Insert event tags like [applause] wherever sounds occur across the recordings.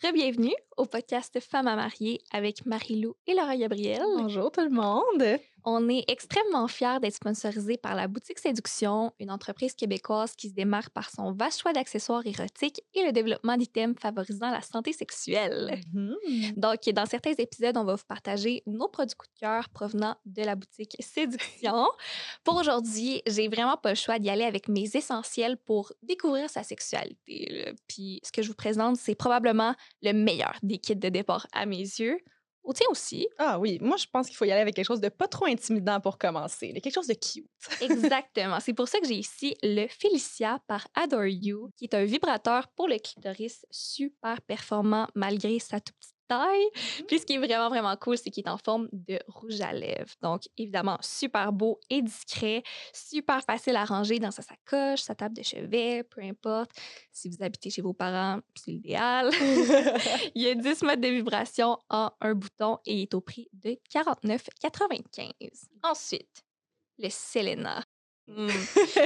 Bienvenue au podcast Femmes à marier avec Marie-Lou et Laura Gabriel. Bonjour tout le monde. On est extrêmement fiers d'être sponsorisés par la boutique Séduction, une entreprise québécoise qui se démarque par son vaste choix d'accessoires érotiques et le développement d'items favorisant la santé sexuelle. Mhm. Donc, dans certains épisodes, on va vous partager nos produits coup de cœur provenant de la boutique Séduction. [laughs] pour aujourd'hui, j'ai vraiment pas le choix d'y aller avec mes essentiels pour découvrir sa sexualité. Puis, ce que je vous présente, c'est probablement le meilleur des kits de départ à mes yeux. Au tien aussi. Ah oui, moi je pense qu'il faut y aller avec quelque chose de pas trop intimidant pour commencer, quelque chose de cute. [laughs] Exactement. C'est pour ça que j'ai ici le Felicia par Adore You, qui est un vibrateur pour le clitoris super performant malgré sa toute petite taille. Puis ce qui est vraiment, vraiment cool, c'est qu'il est en forme de rouge à lèvres. Donc, évidemment, super beau et discret, super facile à ranger dans sa sacoche, sa table de chevet, peu importe. Si vous habitez chez vos parents, c'est l'idéal. [laughs] il y a 10 modes de vibration en un bouton et il est au prix de 49,95. Ensuite, le Selena. Hmm.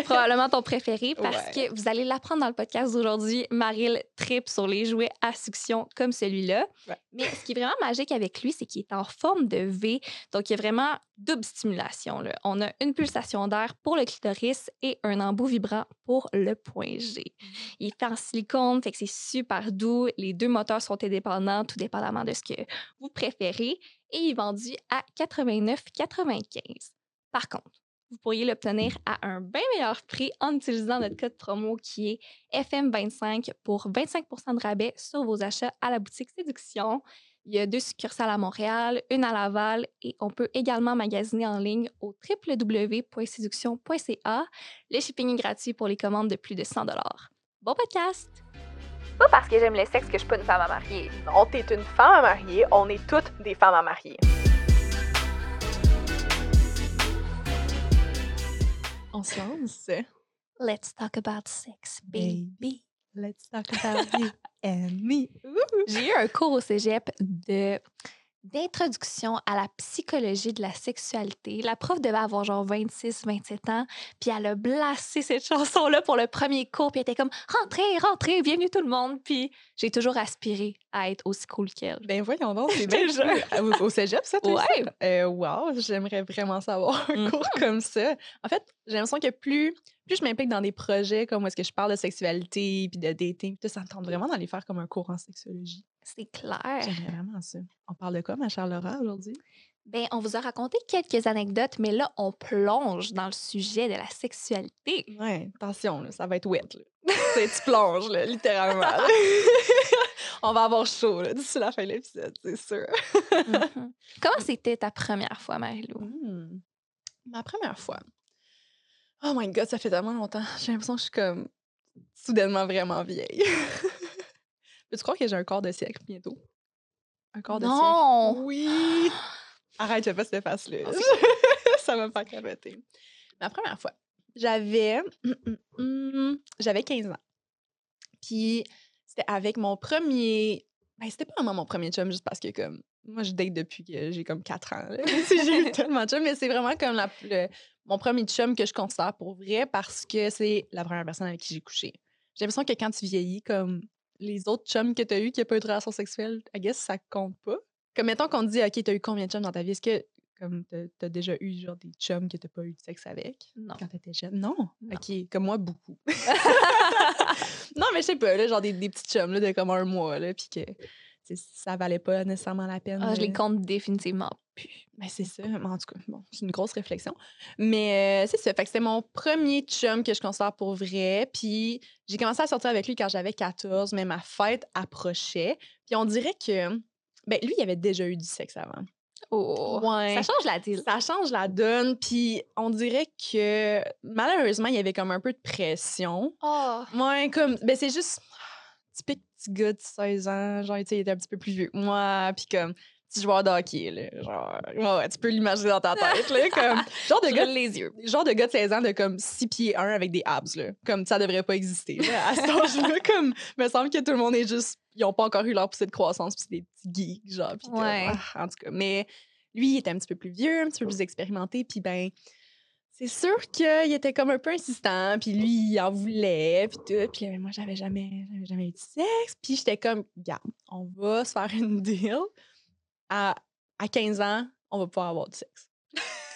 Probablement ton préféré [laughs] parce Ouais. que vous allez l'apprendre dans le podcast d'aujourd'hui. Maril tripe sur les jouets à succion comme celui-là. Ouais. Mais ce qui est vraiment magique avec lui, c'est qu'il est en forme de V. Donc, il y a vraiment double stimulation. là. On a une pulsation d'air pour le clitoris et un embout vibrant pour le point G. Il est fait en silicone, fait que c'est super doux. Les deux moteurs sont indépendants, tout dépendamment de ce que vous préférez. Et il est vendu à 89,95. Par contre, vous pourriez l'obtenir à un bien meilleur prix en utilisant notre code promo qui est FM25 pour 25% de rabais sur vos achats à la boutique Séduction. Il y a deux succursales à Montréal, une à Laval et on peut également magasiner en ligne au www.séduction.ca. Le shipping est gratuit pour les commandes de plus de 100 Bon podcast! Pas parce que j'aime le sexe que je suis pas une femme à marier. On est une femme à marier, on est toutes des femmes à marier. On se lance. Let's talk about sex, baby. Let's talk [laughs] about you and me. J'ai eu un cours au cégep de d'introduction à la psychologie de la sexualité. La prof devait avoir genre 26, 27 ans, puis elle a blasté cette chanson-là pour le premier cours, puis elle était comme rentrez, rentrez, bienvenue tout le monde. Puis j'ai toujours aspiré à être aussi cool qu'elle. Ben voyons donc, c'est [laughs] bien. Au, au cégep, ça, toi, Ouais. ça? Euh, wow, j'aimerais vraiment savoir un Mhm. cours comme ça. En fait, j'ai l'impression que plus, plus je m'implique dans des projets comme où est-ce que je parle de sexualité puis de dating, puis tout, ça me tente vraiment d'aller faire comme un cours en sexologie. C'est clair. J'aimerais vraiment ça. On parle de quoi, ma chère Laura, aujourd'hui? Ben, on vous a raconté quelques anecdotes, mais là, on plonge dans le sujet de la sexualité. Ouais, attention, là, ça va être wet. Là. [laughs] Tu plonges, là, littéralement. [laughs] On va avoir chaud là, d'ici la fin de l'épisode, c'est sûr. Mhm. Comment [laughs] c'était ta première fois, Marie-Lou? Hmm. Ma première fois. Oh my god, ça fait tellement longtemps. J'ai l'impression que je suis comme soudainement vraiment vieille. [laughs] Peux-tu croire que j'ai un corps de siècle bientôt? Un corps de Non! siècle? Oui! [gasps] Arrête, fais pas cette face-là. [laughs] Ça va me faire capoter. Ma première fois, j'avais [clears throat] j'avais 15 ans. Puis c'était avec mon premier. Ben, c'était pas vraiment mon premier chum, juste parce que comme moi je date depuis que j'ai comme 4 ans. [laughs] j'ai eu [laughs] tellement de chums, mais c'est vraiment comme la- le- mon premier chum que je considère pour vrai parce que c'est la première personne avec qui j'ai couché. J'ai l'impression que quand tu vieillis, comme les autres chums que tu as eu qui n'ont pas eu de relation sexuelle, I guess ça compte pas. Comme mettons qu'on te dit, OK, t'as eu combien de chums dans ta vie? Est-ce que comme t'as as déjà eu genre des chums que t'as pas eu de sexe avec Non. quand t'étais jeune? Non? Non. OK, comme moi, beaucoup. [laughs] [laughs] non, mais je sais pas, là, genre des, des petits chums là, de comme un mois, là, puis que ça valait pas nécessairement la peine. Ah, je les compte définitivement plus. ben, c'est ça. En tout cas, bon, c'est une grosse réflexion. Mais euh, c'est ça. Fait que c'était mon premier chum que je considère pour vrai. Puis j'ai commencé à sortir avec lui quand j'avais 14, mais ma fête approchait. Puis on dirait que. Ben, lui, il avait déjà eu du sexe avant. Oh, Ouais. ça change la deal. Ça change la donne. Puis on dirait que malheureusement, il y avait comme un peu de pression. Oh, Ouais, comme. Ben, c'est juste. Typique petit gars de 16 ans. Genre, tu sais, il était un petit peu plus vieux que moi. Puis comme. Petit joueur de hockey, là. Genre. Ouais, tu peux l'imaginer dans ta tête, là. [laughs] Comme. Genre de gars les yeux. genre de gars de 16 ans de comme 6 pieds 1 avec des abs, là. Comme ça devrait pas exister. là, à cet âge-là, [laughs] comme, me semble que tout le monde est juste. Ils ont pas encore eu leur poussée de croissance, puis c'est des petits geeks, genre. comme, Ouais. ah, en tout cas. Mais lui, il était un petit peu plus vieux, un petit peu plus expérimenté, puis ben. c'est sûr qu'il était comme un peu insistant, puis lui, il en voulait, puis tout. Puis moi, j'avais jamais, jamais eu de sexe. Puis j'étais comme, regarde, on va se faire une deal. À, à 15 ans, on va pouvoir avoir du sexe.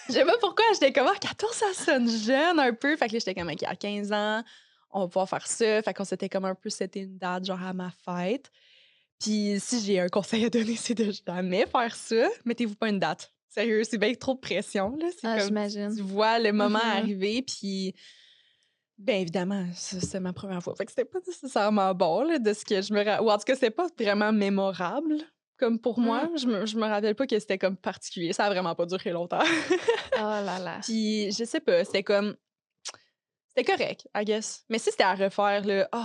Je sais pas pourquoi, j'étais comme, ah, 14, ça sonne jeune un peu. Fait que là, j'étais comme, OK, à 15 ans, on va pouvoir faire ça. Fait qu'on s'était comme un peu c'était une date, genre à ma fête. Puis si j'ai un conseil à donner, [laughs] c'est de jamais faire ça. Mettez-vous pas une date. Sérieux, c'est bien trop de pression. Là. C'est Ah, comme, j'imagine. tu vois le moment Mhm. arriver, puis bien évidemment, c'est ma première fois. Fait que c'était pas nécessairement bon là, de ce que je me Ou en tout cas, c'était pas vraiment mémorable. Comme pour moi, je me, je me rappelle pas que c'était comme particulier. Ça a vraiment pas duré longtemps. [laughs] Oh là là. Puis je sais pas, c'était comme. C'était correct, I guess. Mais si c'était à refaire, là, oh,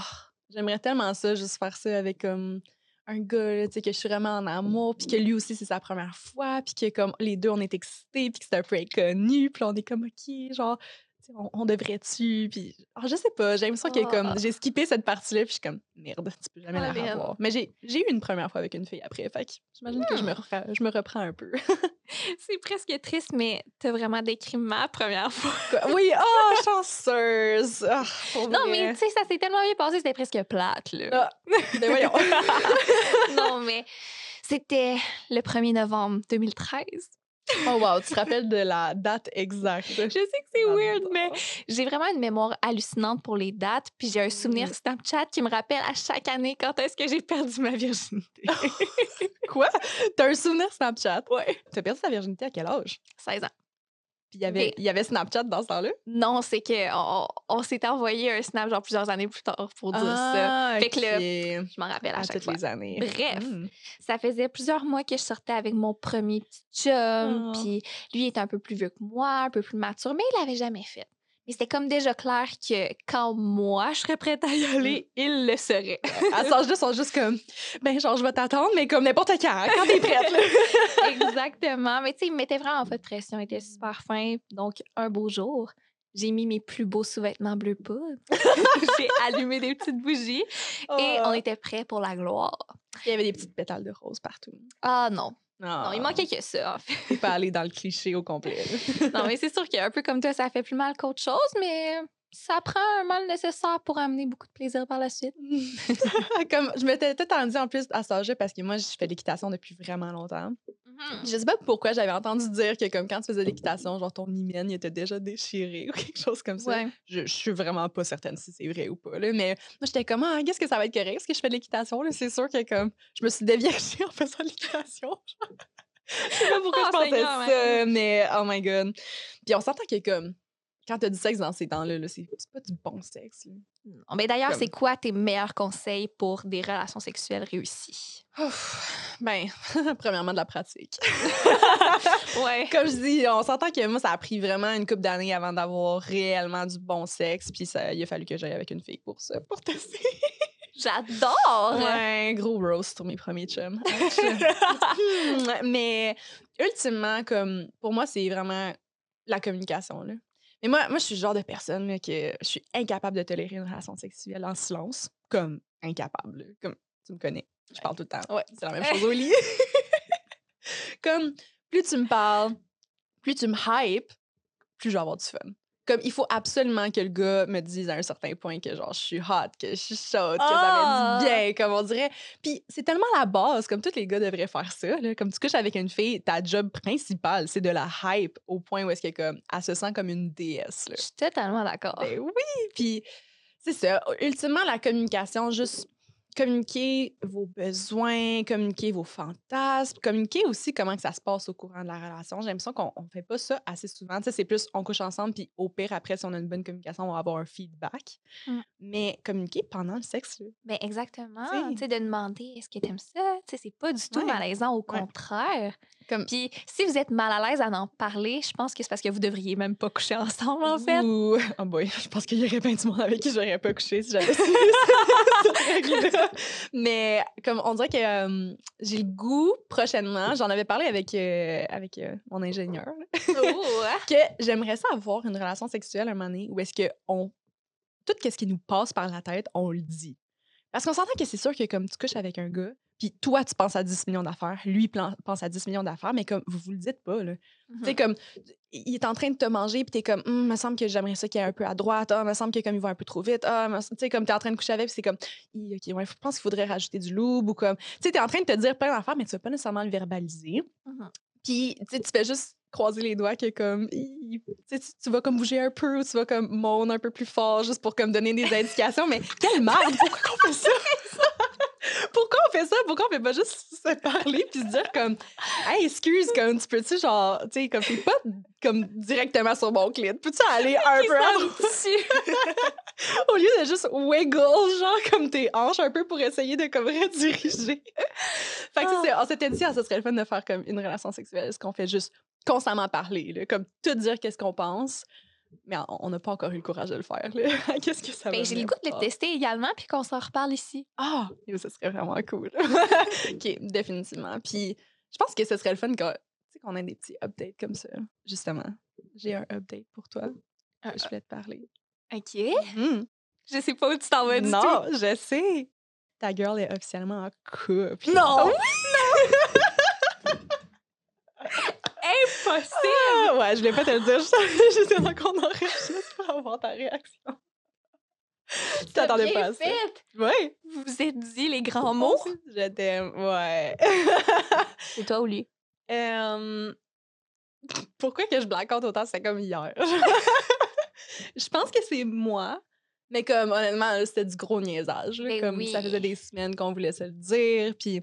j'aimerais tellement ça, juste faire ça avec comme un gars, là, tu sais, que je suis vraiment en amour, puis que lui aussi, c'est sa première fois, puis que comme les deux, on est excités, puis que c'est un peu inconnu, puis on est comme, OK, genre, on, on devrait-tu, puis oh, je sais pas, j'ai l'impression que Ah. comme, j'ai skippé cette partie-là, puis je suis comme, merde, tu peux jamais Ah, la merde. revoir. Mais j'ai j'ai eu une première fois avec une fille après, fait que j'imagine que je me, je me reprends un peu. [laughs] C'est presque triste, mais t'as vraiment décrit ma [laughs] première fois. Oui, oh, chanceuse! Ah, Non, vrai. mais tu sais, ça s'est tellement bien passé, c'était presque plate, là. Ah, ben voyons. [laughs] non, mais c'était le 1er novembre 2013. Oh wow, tu te rappelles de la date exacte? Je sais que c'est weird, mais j'ai vraiment une mémoire hallucinante pour les dates. Puis j'ai un souvenir Mm. Snapchat qui me rappelle à chaque année quand est-ce que j'ai perdu ma virginité. [laughs] Quoi? T'as un souvenir Snapchat? Ouais. T'as perdu ta virginité à quel âge? 16 ans. Puis il y avait, il y avait Snapchat dans ce temps-là? Non, c'est que on, on s'était envoyé un snap genre plusieurs années plus tard pour dire ça. Fait que le... Je m'en rappelle à, À chaque toutes fois. les années. Bref. Mm. Ça faisait plusieurs mois que je sortais avec mon premier petit chum. Oh. Puis lui il était un peu plus vieux que moi, un peu plus mature, mais il l'avait jamais fait. Mais c'était comme déjà clair que quand moi, je serais prête à y aller, il le serait. À cet âge-là, ils sont juste comme, ben genre, je vais t'attendre, mais comme n'importe quand, quand t'es prête. [laughs] Exactement. Mais tu sais, il me mettait vraiment pas de pression. Il était super fin. Donc, un beau jour, j'ai mis mes plus beaux sous-vêtements bleu poudre. [laughs] j'ai allumé des petites bougies et on était prêts pour la gloire. Il y avait des petites pétales de rose partout. Ah non. Non, Non, il manquait que ça, en fait. T'es pas allé dans le cliché au complet. [laughs] Non, mais c'est sûr qu'un peu comme toi, ça fait plus mal qu'autre chose, mais ça prend un mal nécessaire pour amener beaucoup de plaisir par la suite. [laughs] comme, je m'étais tout en dit en plus à âge parce que moi, je fais l'équitation depuis vraiment longtemps. Mhm. Je sais pas pourquoi j'avais entendu dire que comme quand tu faisais l'équitation, genre ton hymen il était déjà déchiré ou quelque chose comme ça. Ouais. Je, je suis vraiment pas certaine si c'est vrai ou pas. Là, mais moi, j'étais comme, ah, qu'est-ce que ça va être correct? Est-ce que je fais de l'équitation? C'est sûr que comme je me suis déviergée [laughs] en faisant l'équitation. je sais pas pourquoi Oh, je pensais Seigneur, ça, mais oh my god. Puis on s'entend que comme quand t'as du sexe dans ces temps-là, là, c'est pas du bon sexe. là. Non, mais d'ailleurs, Comme- c'est quoi tes meilleurs conseils pour des relations sexuelles réussies? Ouf, ben, [laughs] premièrement de la pratique. [laughs] Ouais. Comme je dis, on s'entend que moi, ça a pris vraiment une couple d'années avant d'avoir réellement du bon sexe. Puis ça, il a fallu que j'aille avec une fille pour ça, pour tester. J'adore! Ouais, gros roast sur mes premiers chums. [laughs] Mais ultimement, comme pour moi, c'est vraiment la communication. Là. Mais moi, moi, je suis le genre de personne là, que je suis incapable de tolérer une relation sexuelle en silence. Comme incapable. là. Comme tu me connais. Je parle tout le temps. Ouais. C'est la même chose au lit. [laughs] comme plus tu me parles, plus tu me hype, plus je vais avoir du fun. Comme il faut absolument que le gars me dise à un certain point que genre je suis hot, que je suis chaude, que ça va du bien, comme on dirait. Puis c'est tellement la base, comme tous les gars devraient faire ça. Là. Comme tu couches avec une fille, ta job principale, c'est de la hype au point où est-ce qu'elle comme, elle se sent comme une déesse. Là. Je suis totalement d'accord. Ben oui, puis c'est ça. Ultimement, la communication, juste communiquer vos besoins, communiquer vos fantasmes, communiquer aussi comment que ça se passe au courant de la relation. J'ai l'impression qu'on ne fait pas ça assez souvent. Tu sais, c'est plus on couche ensemble, puis au pire, après, si on a une bonne communication, on va avoir un feedback. Mm. Mais communiquer pendant le sexe, Ben exactement. Tu sais, de demander est-ce que t'aimes ça? Tu sais, c'est pas du tout Ouais. malaisant, au Ouais. contraire. Comme- Puis si vous êtes mal à l'aise à en parler, je pense que c'est parce que vous devriez même pas coucher ensemble, en fait. Ouh, oh boy, [laughs] je pense qu'il y aurait plein de monde avec qui j'aurais pas couché si j'avais [laughs] su. [laughs] Mais comme on dirait que euh, j'ai le goût prochainement, j'en avais parlé avec, euh, avec euh, mon ingénieur, Oh, hein? [laughs] que j'aimerais ça avoir une relation sexuelle un moment donné où est-ce que on tout ce qui nous passe par la tête, on le dit. Parce qu'on s'entend que c'est sûr que comme tu couches avec un gars, Puis toi, tu penses à 10 millions d'affaires, lui pense à 10 millions d'affaires, mais comme vous vous le dites pas, là. Tu sais, Mhm. comme, il est en train de te manger, puis t'es comme, Hum, me semble que j'aimerais ça qu'il est un peu à droite, ah, me semble que comme il va un peu trop vite, ah, tu sais, comme t'es en train de coucher avec, puis c'est comme, OK, ouais, je pense qu'il faudrait rajouter du loup, ou comme, tu sais, t'es en train de te dire plein d'affaires, mais tu vas pas nécessairement le verbaliser. Mhm. Puis, tu sais, tu fais juste croiser les doigts que comme, tu tu- vas comme bouger un peu, ou tu vas comme moan un peu plus fort, juste pour comme donner des indications, mais quelle merde, pourquoi qu'on fait ça? [laughs] Pourquoi on fait ça? Pourquoi on fait pas juste se parler puis se dire comme Hey, excuse, comme tu peux-tu genre, tu sais, comme t'es pas comme directement sur mon clit. Peux-tu aller [laughs] un peu droite? [laughs] au lieu de juste wiggle, genre comme tes hanches un peu pour essayer de comme rediriger. fait que Ah. on s'était dit, ah, ça serait le fun de faire comme une relation sexuelle, est-ce qu'on fait juste constamment parler, là, comme tout dire qu'est-ce qu'on pense. Mais on- n'a pas encore eu le courage de le faire. là. [laughs] Qu'est-ce que ça va Ben, j'ai le goût de le tester également, puis qu'on s'en reparle ici. ah, yo, ça serait vraiment cool. [laughs] OK, définitivement. Puis, je pense que ce serait le fun qu'on tu sais, qu'on ait des petits updates comme ça. Justement, j'ai un update pour toi. Un- Je voulais te parler. OK. Mhm. Je sais pas où tu t'en vas du tout. Non, je sais. Ta girl est officiellement en couple. Non! Oui! [laughs] Impossible! Ouais, je voulais pas te le dire. Je [laughs] J'étais dans qu'on enregistre pour avoir ta réaction. Tu t'attendais pas à ça. Oui. Vous vous êtes dit les grands mots? Je t'aime. Ouais. [laughs] C'est toi ou lui? Euh, [laughs] Pourquoi que je black out autant? C'est comme hier. je pense que c'est moi. Mais comme, honnêtement, c'était du gros niaisage. là, Ben comme, ça faisait des semaines qu'on voulait se le dire. Puis,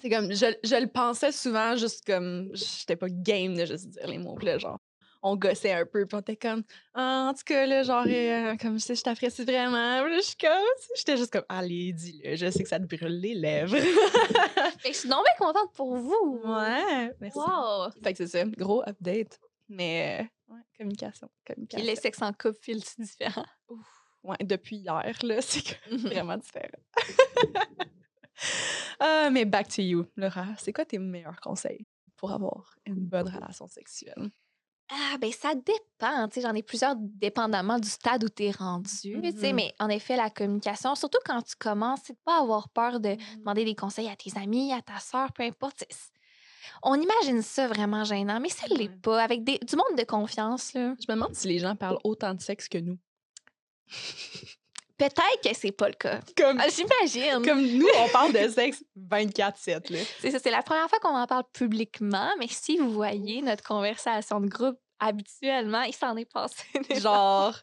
c'est comme, je, je le pensais souvent, juste comme, j'étais pas game de juste dire les mots. Là, genre, on gossait un peu. Puis on était comme, Ah, en tout cas, là, genre, euh, comme, je sais, je t'apprécie vraiment. Puis je suis comme, j'étais juste comme, allez, dis-le. Je sais que ça te brûle les lèvres. [laughs] [laughs] Fait que je suis donc bien contente pour vous. ouais, merci. Wow! Fait que c'est ça, gros update. Mais euh, ouais, communication, communication. le sexe en couple file-tu différent? Ouais, depuis hier, là, [laughs] c'est Mhm. vraiment différent. Ah, [laughs] mais back to you, Laura. C'est quoi tes meilleurs conseils pour avoir une bonne relation sexuelle? Ah, ben ça dépend. J'en ai plusieurs dépendamment du stade où tu es rendu. Mhm. Mais en effet, la communication, surtout quand tu commences, c'est de pas avoir peur de demander des conseils à tes amis, à ta soeur, peu importe. On imagine ça vraiment gênant, mais ça l'est Ouais. pas. Avec des, du monde de confiance, là. Je me demande si les gens parlent autant de sexe que nous. Peut-être que c'est pas le cas. Comme, Ah, J'imagine. comme nous, on parle de sexe 24-7, là. C'est ça, c'est la première fois qu'on en parle publiquement, mais si vous voyez notre conversation de groupe habituellement, il s'en est passé. des Genre,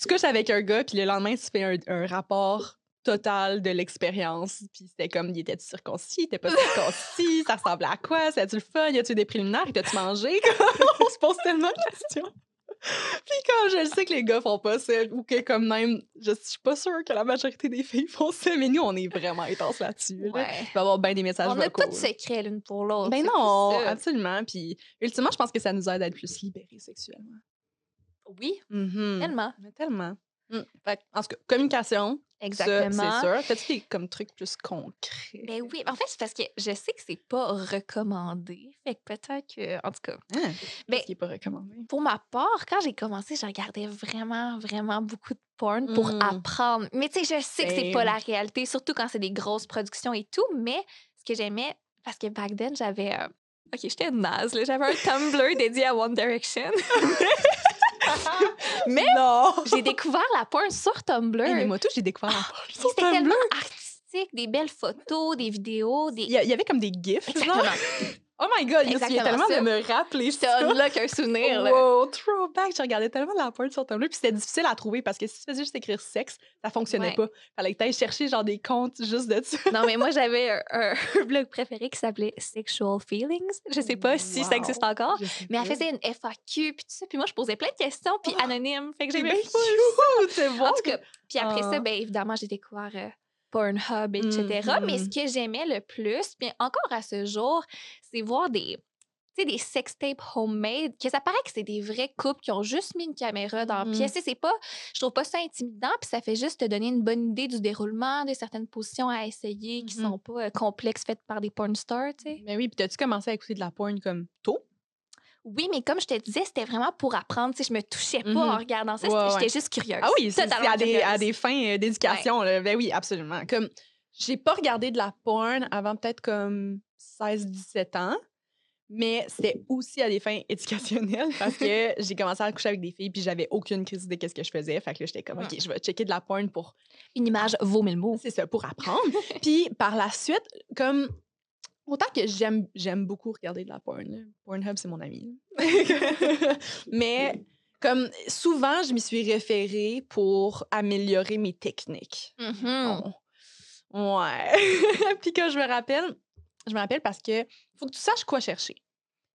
tu couches avec un gars, puis le lendemain, tu fais un, un rapport total de l'expérience. Puis c'était comme, il était circoncis, il était pas circoncis, ça ressemblait à quoi, c'était-tu le fun, y a-tu des préliminaires, y tu mangé? [laughs] On se pose tellement de questions. Puis comme je sais que les gars font pas ça, ou que comme même, je suis pas sûre que la majorité des filles font ça, mais nous, on est vraiment intense là-dessus. là. Ouais. Il va y avoir bien des messages On a vocaux. tout secret l'une pour l'autre. Ben non, absolument. Puis ultimement, je pense que ça nous aide à être plus libérés sexuellement. Oui, Mhm. tellement. Mais tellement. Mm. Fait que, en tout cas, communication, Exactement. c'est sûr. Fais-tu des comme, trucs plus concrets? Ben oui, en fait, c'est parce que je sais que c'est pas recommandé. Fait que peut-être que, en tout cas, Hein? Ben- n'est pas recommandé? pour ma part, quand j'ai commencé, je regardais vraiment, vraiment beaucoup de porn pour Mm. apprendre. Mais tu sais, je sais que c'est pas la réalité, surtout quand c'est des grosses productions et tout. Mais ce que j'aimais, parce que back then, j'avais. euh, Ok, j'étais naze. J'avais un Tumblr [laughs] dédié à One Direction. [laughs] Mais [laughs] j'ai découvert la porn sur Tumblr. Hey, mais moi, tout, j'ai découvert la porn Et sur C'était Tumblr. tellement artistique, des belles photos, des vidéos, des. Il y, avait comme des gifs, genre. Oh my god, il y a Exactement tellement ça. de me rappeler Je ça. te unlock un souvenir, là. Wow, throwback! Je regardais tellement de la porn sur Tumblr, puis c'était difficile à trouver parce que si tu faisais juste écrire sexe, ça fonctionnait Ouais. pas. Fallait que tu ailles chercher genre des comptes juste de ça. Non, mais moi, [laughs] j'avais un, blog préféré qui s'appelait Sexual Feelings. Je sais pas si ça existe encore. Je Mais elle faisait une FAQ, puis tout ça. Puis moi, je posais plein de questions, puis Oh, anonyme. Fait que C'est j'aimais bon! En tout cas, puis après Ah. ça, bien évidemment, j'ai découvert euh, Pornhub, etc. Mais ce que j'aimais le plus, puis encore à ce jour, c'est voir des, tu sais, des sex tapes homemade, que ça paraît que c'est des vrais couples qui ont juste mis une caméra dans la Mhm. pièce. C'est pas, je trouve pas ça intimidant, puis ça fait juste te donner une bonne idée du déroulement, de certaines positions à essayer qui Mhm. sont pas euh, complexes faites par des porn stars, tu sais. Mais oui, puis t'as-tu commencé à écouter de la porn comme tôt? Oui, mais comme je te disais, c'était vraiment pour apprendre. Sais, je me touchais pas Mhm. en regardant ça. Ouais, J'étais ouais. juste curieuse. Ah oui, c'est à des, à des fins euh, d'éducation. Ben oui, absolument. Comme j'ai pas regardé de la porn avant peut-être comme 16-17 ans. Mais c'était aussi à des fins [laughs] éducationnelles parce que [laughs] j'ai commencé à coucher avec des filles puis j'avais aucune crise de qu'est-ce que je faisais. Fait que là, j'étais comme, OK, je vais checker de la porn pour. Une image vaut mille mots. C'est ça, pour apprendre. [laughs] puis par la suite, comme. Autant que j'aime, j'aime beaucoup regarder de la porn. Pornhub, c'est mon ami. [laughs] [laughs] mais comme souvent, je m'y suis référée pour améliorer mes techniques. Mhm. Oh. Ouais. [laughs] Puis quand je me rappelle, je me rappelle parce que faut que tu saches quoi chercher.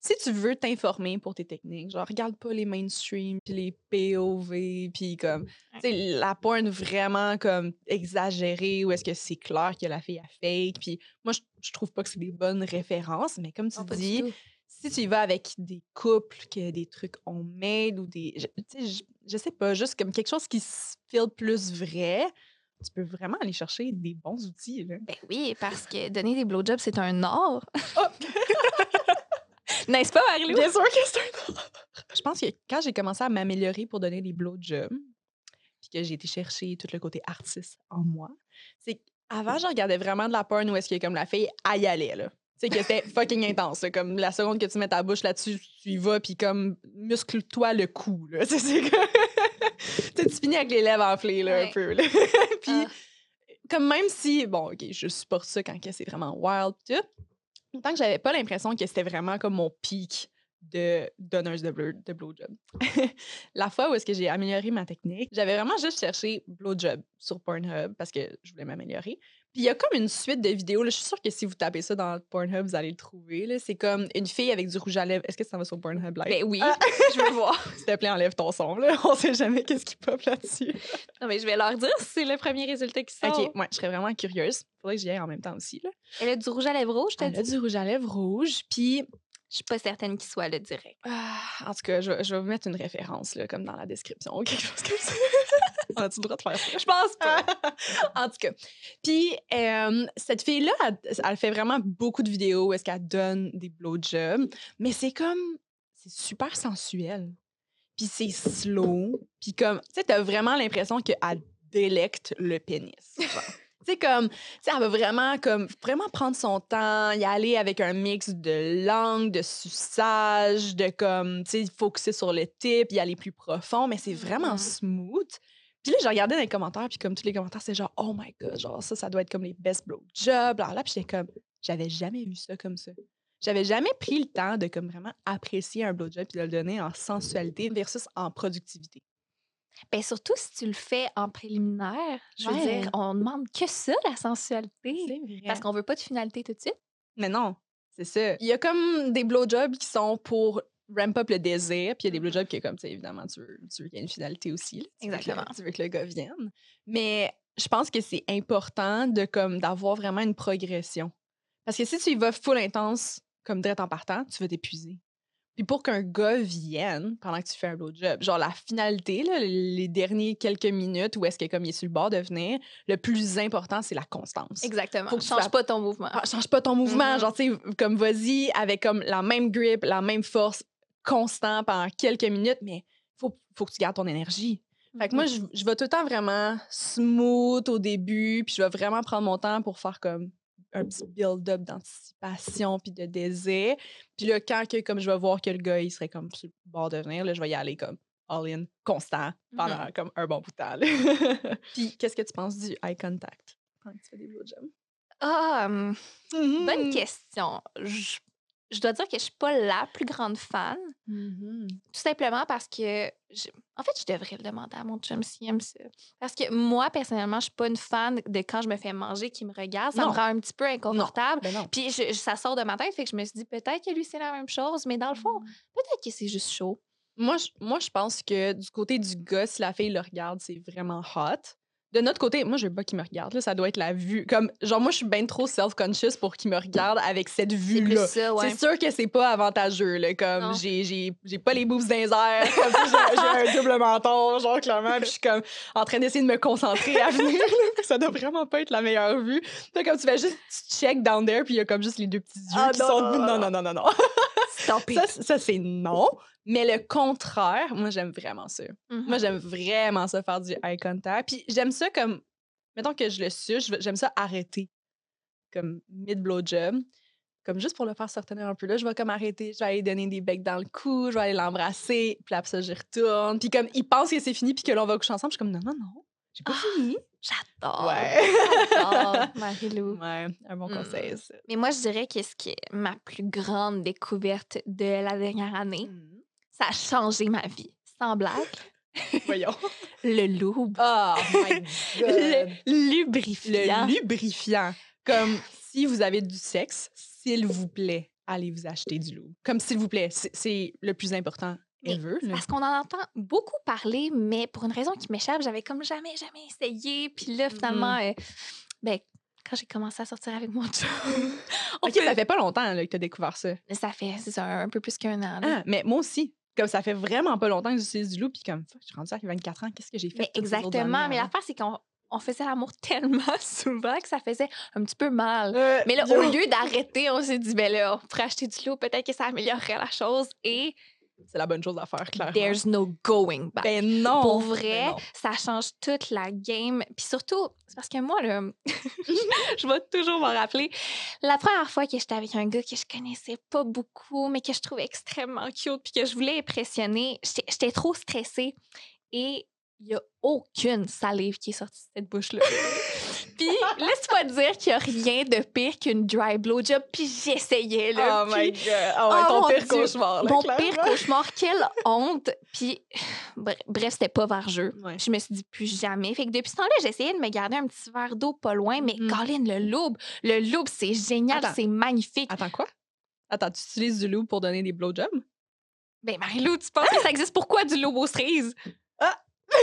Si tu veux t'informer pour tes techniques, genre regarde pas les mainstream puis les POV puis comme tu la porn vraiment comme exagérée ou est-ce que c'est clair que la fille a fake puis moi je, je trouve pas que c'est des bonnes références mais comme tu Non, dis si tu y vas avec des couples, que des trucs homemade ou des. Je, tu sais, je, je sais pas, juste comme quelque chose qui se feel plus vrai, tu peux vraiment aller chercher des bons outils. Là. Ben oui, parce que donner des blowjobs, c'est un art. Oh! [laughs] N'est-ce pas, Marilou? Bien sûr que c'est un [laughs] Je pense que quand j'ai commencé à m'améliorer pour donner des blowjobs, puis que j'ai été chercher tout le côté artiste en moi, c'est qu'avant, je regardais vraiment de la porn où est-ce que comme la fille, elle y allait, là. Tu sais, que c'était [laughs] fucking intense. là. Comme la seconde que tu mets ta bouche là-dessus, tu y vas, puis comme muscle-toi le cou, là. [laughs] C'est comme- Tu finis avec les lèvres enflées, là, un peu, là. puis, Ah. comme même si, bon, OK, je supporte ça quand que c'est vraiment wild, tout, autant que j'avais pas l'impression que c'était vraiment comme mon pic de donneuse de, blow, de blowjob. [laughs] la fois où est-ce que j'ai amélioré ma technique, j'avais vraiment juste cherché blowjob sur Pornhub parce que je voulais m'améliorer. Puis il y a comme une suite de vidéos. Là, je suis sûre que si vous tapez ça dans Pornhub, vous allez le trouver. là. C'est comme une fille avec du rouge à lèvres. Est-ce que ça va sur Pornhub live? Ben oui, Ah! [laughs] je veux voir. [laughs] S'il te plaît, enlève ton son. Là. On sait jamais qu'est-ce qui pop là-dessus. Non, mais je vais leur dire si c'est le premier résultat qui sort. OK, ouais, je serais vraiment curieuse. Faudrait que j'y aille en même temps aussi. Là. Elle a du rouge à lèvres rouge, t'as Elle a dit? du rouge à lèvres rouge. Puis Je suis pas certaine qu'il soit le direct. Ah, en tout cas, je, vais- je vais vous mettre une référence, là, comme dans la description ou quelque chose comme ça. A-tu le droit de faire ça? [laughs] Je pense pas. [laughs] en tout cas. Puis, euh, cette fille-là, elle, elle fait vraiment beaucoup de vidéos où est-ce qu'elle donne des blowjobs, mais c'est comme... C'est super sensuel. Puis c'est slow. Puis comme... Tu sais, t'as vraiment l'impression qu'elle délecte le pénis. [laughs] Tu sais, comme, tu sais, elle va vraiment, comme, vraiment prendre son temps, y aller avec un mix de langue, de suçage, de comme, tu sais, focuser sur le type, y aller plus profond, mais c'est vraiment Mhm. smooth. Puis là, je regardais dans les commentaires, puis comme tous les commentaires, c'est genre, oh my god, genre, ça, ça doit être comme les best blowjobs, là, là, puis j'étais comme, j'avais jamais vu ça comme ça. J'avais jamais pris le temps de comme vraiment apprécier un blowjob puis de le donner en sensualité versus en productivité. Ben surtout si tu le fais en préliminaire, je veux Ouais. dire, on demande que ça, la sensualité. vrai. Parce qu'on veut pas de finalité tout de suite. Mais non, c'est ça. Il y a comme des blowjobs qui sont pour ramp up le désir, puis il y a des blowjobs qui, comme, tu sais, évidemment, tu veux, tu veux qu'il y ait une finalité aussi. là. Tu veux que le- Exactement. Tu veux que le gars vienne. Mais je pense que c'est important de, comme, d'avoir vraiment une progression. Parce que si tu y vas full intense, comme direct en partant, tu vas t'épuiser. Puis pour qu'un gars vienne pendant que tu fais un blowjob, genre la finalité, là, les derniers quelques minutes où est-ce que comme il est sur le bord de venir, le plus important, c'est la constance. Exactement. Faut que tu Change pas ton mouvement. Ah, change pas ton mouvement. Mhm. Genre, tu sais, comme vas-y avec comme la même grip, la même force, constant pendant quelques minutes, mais faut, faut que tu gardes ton énergie. Fait que moi, je, je vais tout le temps vraiment smooth au début, puis je vais vraiment prendre mon temps pour faire comme un petit build-up d'anticipation puis de désir. Puis là, quand que, comme je vais voir que le gars, il serait comme sur le bord de venir, là, je vais y aller comme all-in, constant, pendant comme un bon bout de temps. [laughs] puis qu'est-ce que tu penses du eye contact que tu fais des blowjobs? Ah, bonne question. Je, je dois dire que je suis pas la plus grande fan, Mhm. tout simplement parce que, je- en fait, je devrais le demander à mon chum s'il aime ça. Parce que moi, personnellement, je suis pas une fan de quand je me fais manger qui me regarde. Ça Non. me rend un petit peu inconfortable. Ben non. Puis je- je- ça sort de ma tête, fait que je me suis dit peut-être que lui, c'est la même chose, mais dans le fond, peut-être que c'est juste chaud. Moi, je, moi, je pense que du côté du gars, si la fille le regarde, c'est vraiment hot. De notre côté, moi, je veux pas qu'il me regarde. Là, ça doit être la vue. Comme, genre, moi, je suis bien trop self-conscious pour qu'il me regarde avec cette C'est vue-là. ça, ouais. C'est sûr que c'est pas avantageux. Là, comme, j'ai, pas les boobs tu sais, j'ai, un double menton, genre, clairement. Puis je suis comme en train d'essayer de me concentrer à venir. là, ça doit vraiment pas être la meilleure vue. Puis comme tu fais juste, tu check down there, puis il y a comme juste les deux petits yeux Ah, qui non, sont. non, Non, non, non, non, non. Ça, ça, c'est non. Mais le contraire, moi, j'aime vraiment ça. Mhm. Moi, j'aime vraiment ça, faire du eye contact. Puis j'aime ça comme mettons que je le suce, j'aime ça arrêter, comme mid-blowjob. Comme juste pour le faire se retenir un peu là, je vais comme arrêter, je vais aller donner des becs dans le cou, je vais aller l'embrasser, puis après ça, j'y retourne. Puis comme, il pense que c'est fini, puis que l'on va coucher ensemble, je suis comme, non, non, non, j'ai pas fini. J'adore. Ouais. J'adore, [laughs] Marie-Lou. Ouais, un bon Mm. conseil, ça. Mais moi, je dirais que ce qui est ma plus grande découverte de la dernière année, Mm. Ça a changé ma vie. Sans blague, Voyons. [laughs] le loup. Oh my [laughs] Le lubrifiant. Le lubrifiant. Comme si vous avez du sexe, s'il vous plaît, allez vous acheter du loup. Comme s'il vous plaît, c'est- le plus important Mais. Parce qu'on en entend beaucoup parler, mais pour une raison qui m'échappe, j'avais comme jamais, jamais essayé. Puis là, finalement, euh, ben, quand j'ai commencé à sortir avec mon chum, [laughs] Ok, peut- ça fait pas longtemps là, que tu as découvert ça. ça fait, c'est ça, un peu plus qu'un an. Ah, mais moi aussi. Comme ça fait vraiment pas longtemps que j'utilise du loup, puis comme, je suis rendue à 24 ans, qu'est-ce que j'ai fait? Mais exactement. Mais l'affaire, c'est qu'on on faisait l'amour [laughs] tellement souvent que ça faisait un petit peu mal. Euh, Mais là, au lieu d'arrêter, on s'est dit, ben là, on pourrait acheter du lot, peut-être que ça améliorerait la chose. Et C'est la bonne chose à faire, clairement. there's no going back. Ben non! Pour Ben vrai, non. ça change toute la game. Puis surtout, c'est parce que moi, là, [laughs] [laughs] je vais toujours m'en rappeler. La première fois que j'étais avec un gars que je connaissais pas beaucoup, mais que je trouvais extrêmement cute, puis que je voulais impressionner, j'étais trop stressée. Et il y a aucune salive qui est sortie de cette bouche-là. [laughs] puis laisse-moi te dire qu'il y a rien de pire qu'une dry blowjob. Puis j'essayais, là. Oh puis- my god! Ah ouais, Oh ton mon pire Dieu. cauchemar, là, Mon clairement. pire cauchemar, quelle honte. Puis, bre- bref, c'était pas vargeux. Ouais. Je me suis dit plus jamais. Fait que depuis ce temps-là, j'essayais de me garder un petit verre d'eau pas loin, mais Mhm. Colin, le loup, le loup, c'est génial, c'est magnifique. Attends, quoi? Attends, tu utilises du loup pour donner des blowjobs? Ben, Marie-Lou, tu penses que ça existe? Pourquoi du loup aux cerises?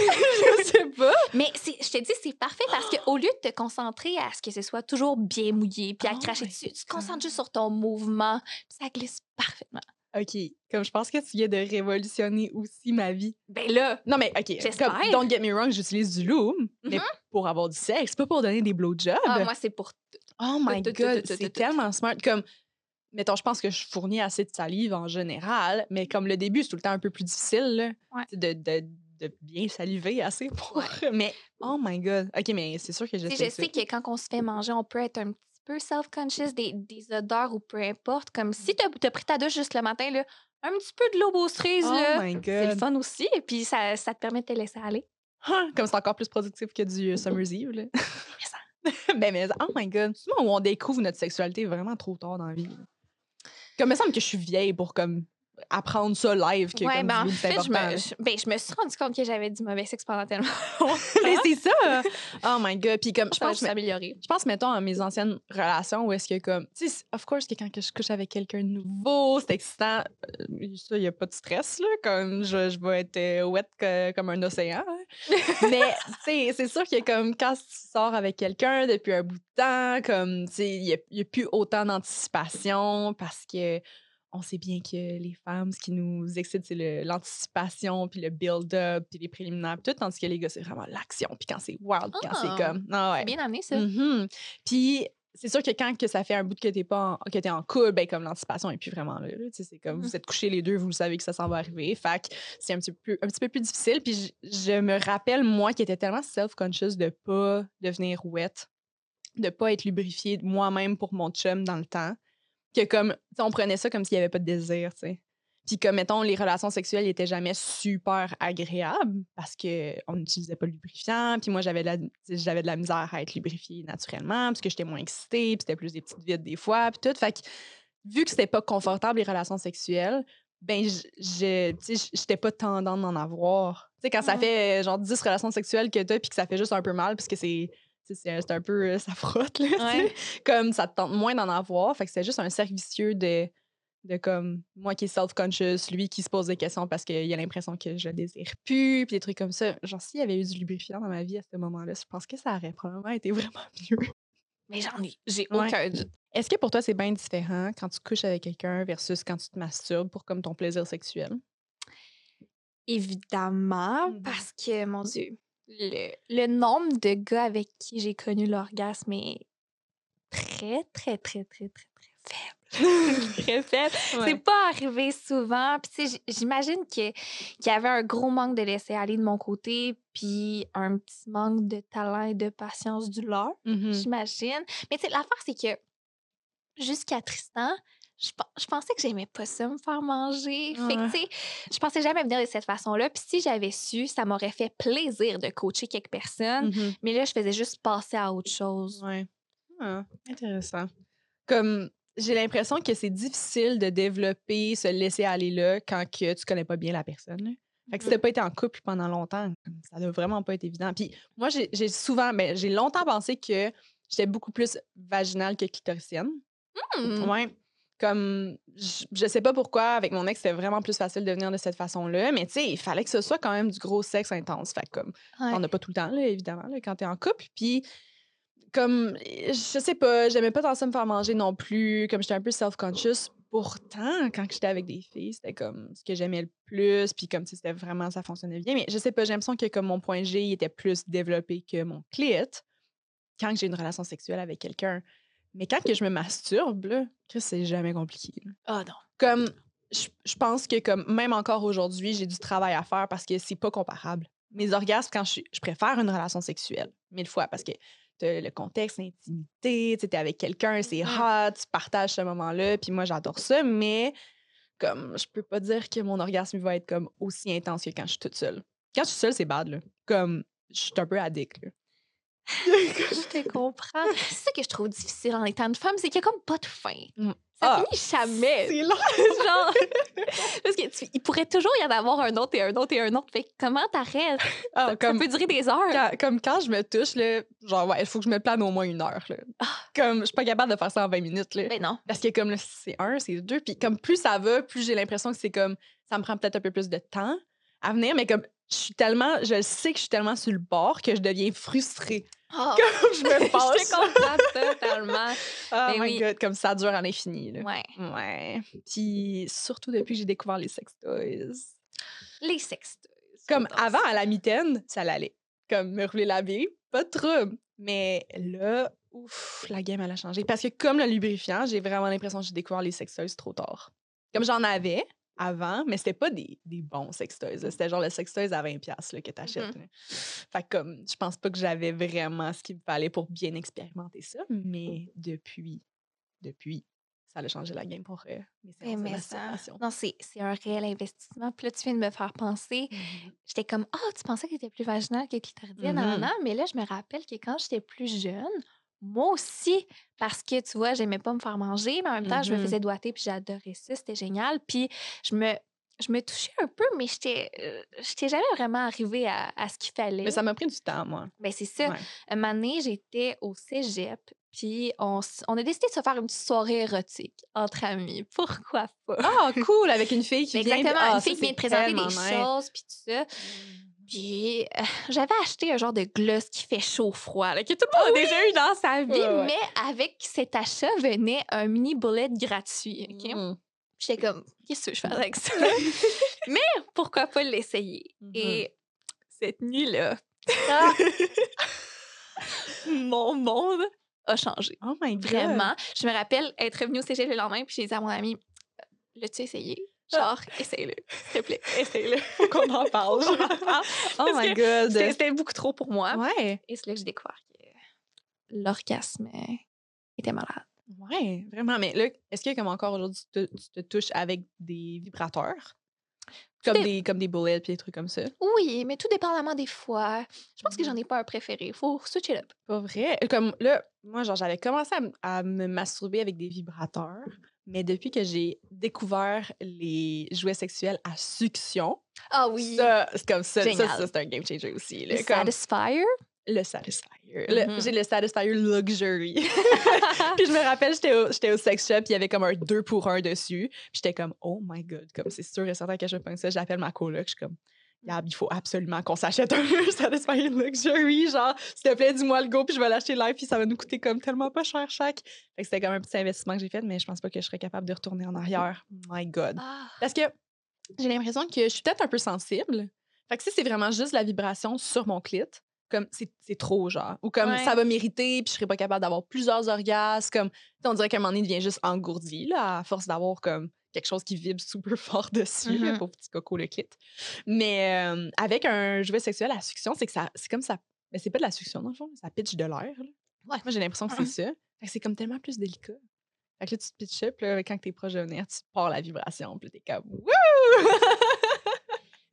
[laughs] je sais pas. Mais je te dis, c'est parfait parce qu'au lieu de te concentrer à ce que ce soit toujours bien mouillé puis à Oh cracher dessus, tu te concentres juste sur ton mouvement, puis ça glisse parfaitement. OK. Comme je pense que tu viens de révolutionner aussi ma vie. Ben là, Non, mais OK. Comme, don't get me wrong, j'utilise du loup, mais pour avoir du sexe, pas pour donner des blowjobs. ah, moi, c'est pour oh my God, c'est tellement smart. Comme, mettons, je pense que je fournis assez de salive en général, mais comme le début, c'est tout le temps un peu plus difficile là, Ouais. de, de, de bien saliver assez [laughs] pour... Mais, oh my God. OK, mais c'est sûr que Tu sais, je sais que quand on se fait manger, on peut être un petit peu self-conscious des, des odeurs ou peu importe. Comme si tu as, pris ta douche juste le matin, là, un petit peu de l'eau aux cerises, Oh là, c'est le fun aussi. Et puis, ça, ça te permet de te laisser aller. Ah, Comme c'est encore plus productif que du euh, Summer's Eve, là. [laughs] ben, mais, oh my God. Où on découvre notre sexualité vraiment trop tard dans la vie. là? Comme, il me semble que je suis vieille pour, comme, apprendre ça live, que ouais, comme, ben, en fait, je me, je, ben, je me suis rendu compte que j'avais du mauvais sexe pendant tellement [laughs] mais c'est ça! Oh my God. Puis comme, je Ça pense, s'améliorer. je pense, mettons, à mes anciennes relations où est-ce que, comme, tu sais, of course, que quand je couche avec quelqu'un de nouveau, c'est excitant. Euh, Ça, il n'y a pas de stress, là. Comme, je, je vais être euh, wet que- comme un océan. hein. [laughs] Mais, tu c'est sûr que, comme, quand tu sors avec quelqu'un depuis un bout de temps, comme, tu sais, il il y a plus autant d'anticipation parce que on sait bien que les femmes, ce qui nous excite, c'est l'anticipation, puis le build-up, puis les préliminaires, puis tout, tandis que les gars, c'est vraiment l'action. Puis quand c'est wild, puis quand Ah. c'est comme... Ah ouais. Bien amené, ça. Mhm. Puis c'est sûr que quand que ça fait un bout que t'es pas en, que t'es en couple, ben comme l'anticipation est plus vraiment là. là. Tu sais, c'est comme vous êtes couchés les deux, vous savez que ça s'en va arriver. Fait que c'est un petit peu un petit peu plus difficile. Puis je, je me rappelle moi qui étais tellement self-conscious de pas devenir wet, de pas être lubrifiée moi-même pour mon chum dans le temps, que comme tu on prenait ça comme s'il y avait pas de désir, tu sais. Puis comme, mettons, les relations sexuelles n'étaient jamais super agréables parce qu'on n'utilisait pas le lubrifiant. Puis moi, j'avais de, la, tu j'avais de la misère à être lubrifiée naturellement parce que j'étais moins excitée, puis c'était plus des petites vides des fois, puis tout. Fait que vu que c'était pas confortable, les relations sexuelles, ben, je- tu j'étais pas tendante d'en avoir. Tu sais, quand ça fait euh, genre 10 relations sexuelles que t'as, puis que ça fait juste un peu mal parce que c'est... C'est un peu... euh, Ça frotte, là, Ouais. comme ça te tente moins d'en avoir. Fait que c'est juste un cercle vicieux de, de comme moi qui est self-conscious, lui qui se pose des questions parce qu'il a l'impression que je le désire plus, puis des trucs comme ça. Genre, s'il y avait eu du lubrifiant dans ma vie à ce moment-là, je pense que ça aurait probablement été [laughs] vraiment mieux. Mais j'en ai, j'ai Ouais. aucun doute. Est-ce que pour toi, c'est bien différent quand tu couches avec quelqu'un versus quand tu te masturbes pour comme ton plaisir sexuel? Évidemment, Mhm. parce que, mon Dieu, le, le nombre de gars avec qui j'ai connu l'orgasme est très, très, très, très, très, très faible. [laughs] [laughs] répète. C'est pas arrivé souvent. Puis, tu sais, j'imagine qu'il y avait un gros manque de laisser aller de mon côté, puis un petit manque de talent et de patience du leur, Mhm. j'imagine. Mais, tu sais, l'affaire, c'est que jusqu'à Tristan, je, pen- je pensais que j'aimais pas ça, me faire manger. Fait que, tu sais, je pensais jamais venir de cette façon-là. Puis, si j'avais su, ça m'aurait fait plaisir de coacher quelques personnes. Mhm. Mais là, je faisais juste passer à autre chose. Ouais. Ah, intéressant. Comme j'ai l'impression que c'est difficile de développer ce laisser aller là quand que tu connais pas bien la personne. là. Fait que si Mhm. t'as pas été en couple pendant longtemps, ça doit vraiment pas être évident. Puis moi, j'ai souvent, ben, j'ai longtemps pensé que j'étais beaucoup plus vaginale que clitoricienne. Hmm. Ouais. Comme, je, je sais pas pourquoi, avec mon ex, c'était vraiment plus facile de venir de cette façon-là, mais tu sais, il fallait que ce soit quand même du gros sexe intense. Fait comme, Ouais. on n'a pas tout le temps, là, évidemment, là, quand t'es en couple. Puis, comme, je sais pas, j'aimais pas tant ça me faire manger non plus. Comme, j'étais un peu self-conscious. Pourtant, quand j'étais avec des filles, c'était comme ce que j'aimais le plus. Puis, comme, sais, c'était vraiment, ça fonctionnait bien. Mais je sais pas, j'ai l'impression que comme mon point G il était plus développé que mon clit quand j'ai une relation sexuelle avec quelqu'un. Mais quand que je me masturbe, là, c'est jamais compliqué. Ah non. Comme, je je pense que comme même encore aujourd'hui, j'ai du travail à faire parce que c'est pas comparable. Mes orgasmes, quand je, suis- je préfère une relation sexuelle, mille fois, parce que le contexte, l'intimité, tu es avec quelqu'un, c'est Mhm. hot, tu partages ce moment-là, puis moi, j'adore ça, mais comme, je peux pas dire que mon orgasme va être comme aussi intense que quand je suis toute seule. Quand je suis seule, c'est bad, là. Comme, je suis un peu addict, là. [laughs] Je te comprends. [laughs] C'est ça que je trouve difficile en étant une femme, c'est qu'il n'y a comme pas de fin. Mm. Ça Ah, finit jamais. C'est long. [laughs] Genre, parce que tu- il pourrait toujours y en avoir un autre et un autre et un autre. Fait que comment t'arrêtes? Ah, Ça, comme, ça peut durer des heures. quand, comme quand je me touche, là, genre, ouais, il faut que je me plane au moins une heure, là. Ah. Comme, je suis pas capable de faire ça en 20 minutes, là. Ben non. Parce que comme c'est un, c'est deux, puis comme plus ça va, plus j'ai l'impression que c'est comme ça me prend peut-être un peu plus de temps à venir, mais comme je suis tellement, je sais que je suis tellement sur le bord que je deviens frustrée. Ah, [laughs] Comme je me [laughs] je passe. te comprends totalement. [laughs] Oh Ben my oui. god, comme ça dure à l'infini. Ouais. Ouais. Puis surtout depuis que j'ai découvert les sex toys. Les sextoys. Comme j'adore avant, à la mitaine, ça l'allait. Comme me rouler la bille, pas de trouble. Mais là, ouf, la game, elle a changé. Parce que comme le lubrifiant, j'ai vraiment l'impression que j'ai découvert les sextoys trop tard. Comme j'en avais avant, mais c'était pas des, des bons sextoys. C'était genre le sextoys à 20$ piastres, là, que t'achètes. là. Fait que comme, je pense pas que j'avais vraiment ce qu'il me fallait pour bien expérimenter ça. Mais depuis, depuis, ça a changé la game pour euh, mes mais ça, non, c'est un réel investissement. Puis là, tu viens de me faire penser. Mhm. J'étais comme, ah, tu pensais que tu étais plus vaginale que clitoridienne? Non, non, Mhm. non. Mais là, je me rappelle que quand j'étais plus jeune, moi aussi, parce que, tu vois, j'aimais pas me faire manger, mais en même temps, je me Mhm. faisais doigter, puis j'adorais ça, c'était génial. Puis je me, je me touchais un peu, mais j'étais euh, j'étais jamais vraiment arrivée à, à ce qu'il fallait. Mais ça m'a pris du temps, moi. Ben, c'est ça. Ouais. Un moment donné, j'étais au cégep, puis on, on a décidé de se faire une petite soirée érotique entre amis. Pourquoi pas? Ah, cool, avec une fille qui Mais vient... Exactement, Ah, une ça, fille qui vient présenter des nice. choses, puis tout ça. Puis euh, [laughs] j'avais acheté un genre de gloss qui fait chaud-froid, là, que tout le monde a déjà eu dans sa vie, Ouais, ouais. mais avec cet achat venait un mini bullet gratuit. OK? Mm. J'étais comme, qu'est-ce que je fais avec ça? [laughs] mais pourquoi pas l'essayer? Mhm. Et cette nuit-là, Ah! [laughs] mon monde a changé. Oh my god. Vraiment. Je me rappelle être revenue au cégep le lendemain, puis j'ai dit à mon ami, Euh, l'as-tu essayé? Genre, essaye-le, s'il te plaît, essaye-le. Faut qu'on en [laughs] parle. [laughs] Oh my god. C'était beaucoup trop pour moi. Ouais. Et c'est là que j'ai découvert que l'orgasme était malade. Ouais, vraiment. Mais là, est-ce que comme encore aujourd'hui, tu te, tu te touches avec des vibrateurs? Comme des, comme des bullets puis des trucs comme ça? Oui, mais tout dépendamment des fois. Je pense que j'en ai pas un préféré. Faut switch it up. Pas vrai. Comme là, moi, genre, j'avais commencé à me masturber avec des vibrateurs, mais depuis que j'ai découvert les jouets sexuels à succion, Ah oui. ça, c'est comme ça, ça, Génial. ça, c'est un game changer aussi. là. Le Comme Satisfier? le Satisfier. Le- Mhm. J'ai le Satisfier Luxury. [laughs] [laughs] puis je me rappelle, j'étais au, j'étais au sex shop, puis il y avait comme un 2 pour 1 dessus. Puis j'étais comme, oh my god, comme c'est sûr et certain que je pense ça. J'appelle ma coloc, je suis comme, Gab, il faut absolument qu'on s'achète un [laughs] Satisfier Luxury. Genre, s'il te plaît, dis-moi le go, puis je vais l'acheter live, puis ça va nous coûter comme tellement pas cher chaque. Fait que c'était comme un petit investissement que j'ai fait, mais je pense pas que je serais capable de retourner en arrière. My god. Ah. Parce que j'ai l'impression que je suis peut-être un peu sensible. Fait que si c'est vraiment juste la vibration sur mon clit, comme c'est trop, genre. Ou comme Ouais. ça va mériter, puis je serais pas capable d'avoir plusieurs orgasmes. Comme, on dirait qu'à un moment donné, il devient juste engourdi, là, à force d'avoir comme quelque chose qui vibre super [laughs] fort dessus, là, Mhm. pour petit coco le kit. Mais euh, avec un jouet sexuel à succion, c'est que ça, c'est comme ça. Mais c'est pas de la succion, dans le fond, ça pitch de l'air. Ouais. Moi, j'ai l'impression que c'est ça. Fait que c'est comme tellement plus délicat. Fait que là, tu te pitches up, là, quand t'es proche de venir, tu pars la vibration, puis t'es comme Wouh! [laughs]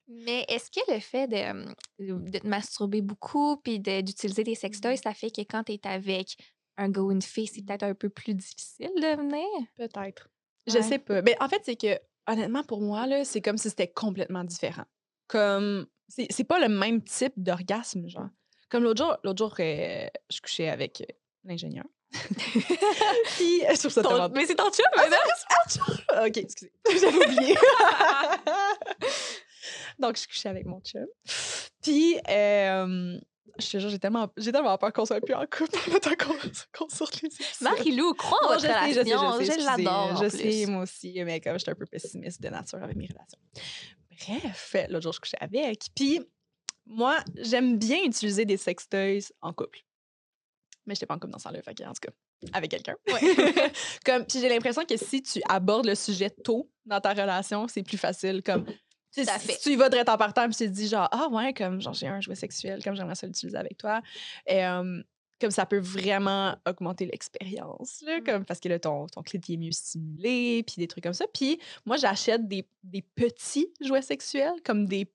Mais est-ce que le fait de, de te masturber beaucoup puis de- d'utiliser des sextoys, ça fait que quand tu es avec un gars ou une fille, c'est peut-être un peu plus difficile de venir? Peut-être. Je Ouais. sais pas. Mais en fait, c'est que, honnêtement, pour moi, c'est comme si c'était complètement différent. Comme, c'est pas le même type d'orgasme, genre. Comme l'autre jour, l'autre jour, euh, je couchais avec euh, l'ingénieur. [laughs] Puis, je trouve ça Ton- tellement... mais c'est ton chum, Ah, mais mon chum! Ah, OK, excusez. [laughs] J'avais oublié. [laughs] Donc, je couchais avec mon chum. Puis, euh, je te jure, j'ai tellement, j'ai tellement peur qu'on soit plus en couple [laughs] qu'on qu'on sorte les. Marie-Lou, crois en votre je sais, je sais, je sais, Je l'adore. Je sais, moi aussi, mais comme j'étais un peu pessimiste de nature avec mes relations. Bref, l'autre jour, je couchais avec. Puis, moi, j'aime bien utiliser des sextoys en couple. Mais je n'étais pas en couple dans ce que, en tout cas, avec quelqu'un. [laughs] comme, puis j'ai l'impression que si tu abordes le sujet tôt dans ta relation, c'est plus facile. Comme, tu fait. tu y vas direct en partant, puis tu te dis genre, ah ouais, comme genre j'ai un jouet sexuel, comme j'aimerais ça l'utiliser avec toi. Et, euh, comme ça peut vraiment augmenter l'expérience, là, Mm. comme, parce que là, ton, ton clit est mieux stimulé, puis des trucs comme ça. Puis moi, j'achète des, des petits jouets sexuels, comme des,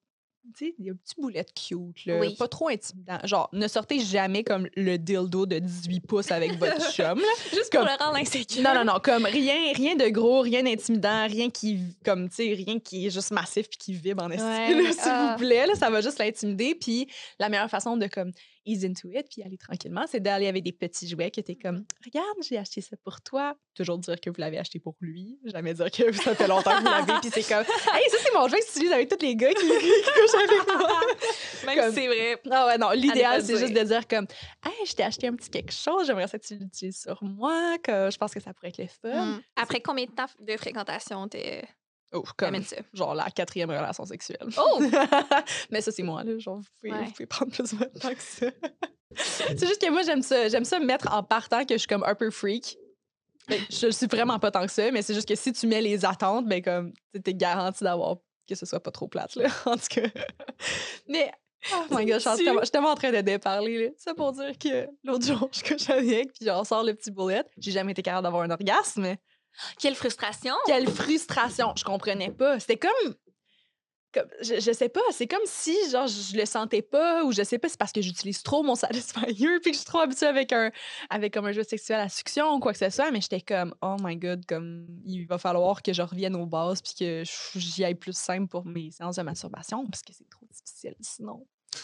tu sais, des petits boulettes cute, là, Oui. pas trop intimidants. Genre, ne sortez jamais comme le dildo de 18 pouces avec votre [laughs] chum, là. Juste Comme- pour le rendre insécure. Non, non, non, comme rien, rien de gros, rien d'intimidant, rien qui, comme, tu sais, rien qui est juste massif puis qui vibre en esti, Ouais, là, [laughs] s'il ah. vous plaît, là, ça va juste l'intimider. Puis la meilleure façon de, comme, ease into it puis aller tranquillement, c'est d'aller avec des petits jouets que t'es comme, regarde, j'ai acheté ça pour toi. Toujours dire que vous l'avez acheté pour lui, jamais dire que ça fait longtemps que vous l'avez, puis c'est comme, [laughs] hey, ça, c'est mon jouet que j'utilise avec tous les gars qui, [laughs] qui couchent avec moi. [laughs] Même Comme- si c'est vrai. Ah ouais, non, l'idéal, c'est juste de dire comme, hey, je t'ai acheté un petit quelque chose, j'aimerais ça que tu l'utilises sur moi, que je pense que ça pourrait être le fun. Mm. Après combien de temps de fréquentation t'es- Oh, comme, ça? genre la quatrième relation sexuelle. Oh! [laughs] Mais ça, c'est moi, là. Genre, vous pouvez, Ouais. vous pouvez prendre plus de temps que ça. [laughs] c'est juste que moi, j'aime ça. J'aime ça me mettre en partant que je suis comme un peu freak. Ben, je le suis vraiment pas tant que ça, mais c'est juste que si tu mets les attentes, ben comme, t'es garanti d'avoir que ce soit pas trop plate, là. [laughs] En tout cas. Mais, oh my god, je suis tellement en train de déparler, là. Ça pour dire que l'autre jour, je couche avec, puis j'en sors le petit boulette. J'ai jamais été capable d'avoir un orgasme. Quelle frustration! Quelle frustration! Je comprenais pas. C'était comme. comme- je, je sais pas, c'est comme si genre je le sentais pas ou je sais pas, c'est parce que j'utilise trop mon [laughs] satisfier puis que je suis trop habituée avec un avec comme un jeu sexuel à succion ou quoi que ce soit, mais j'étais comme oh my god, comme il va falloir que je revienne aux bases puis que j'y aille plus simple pour mes séances de masturbation parce que c'est trop difficile sinon. Il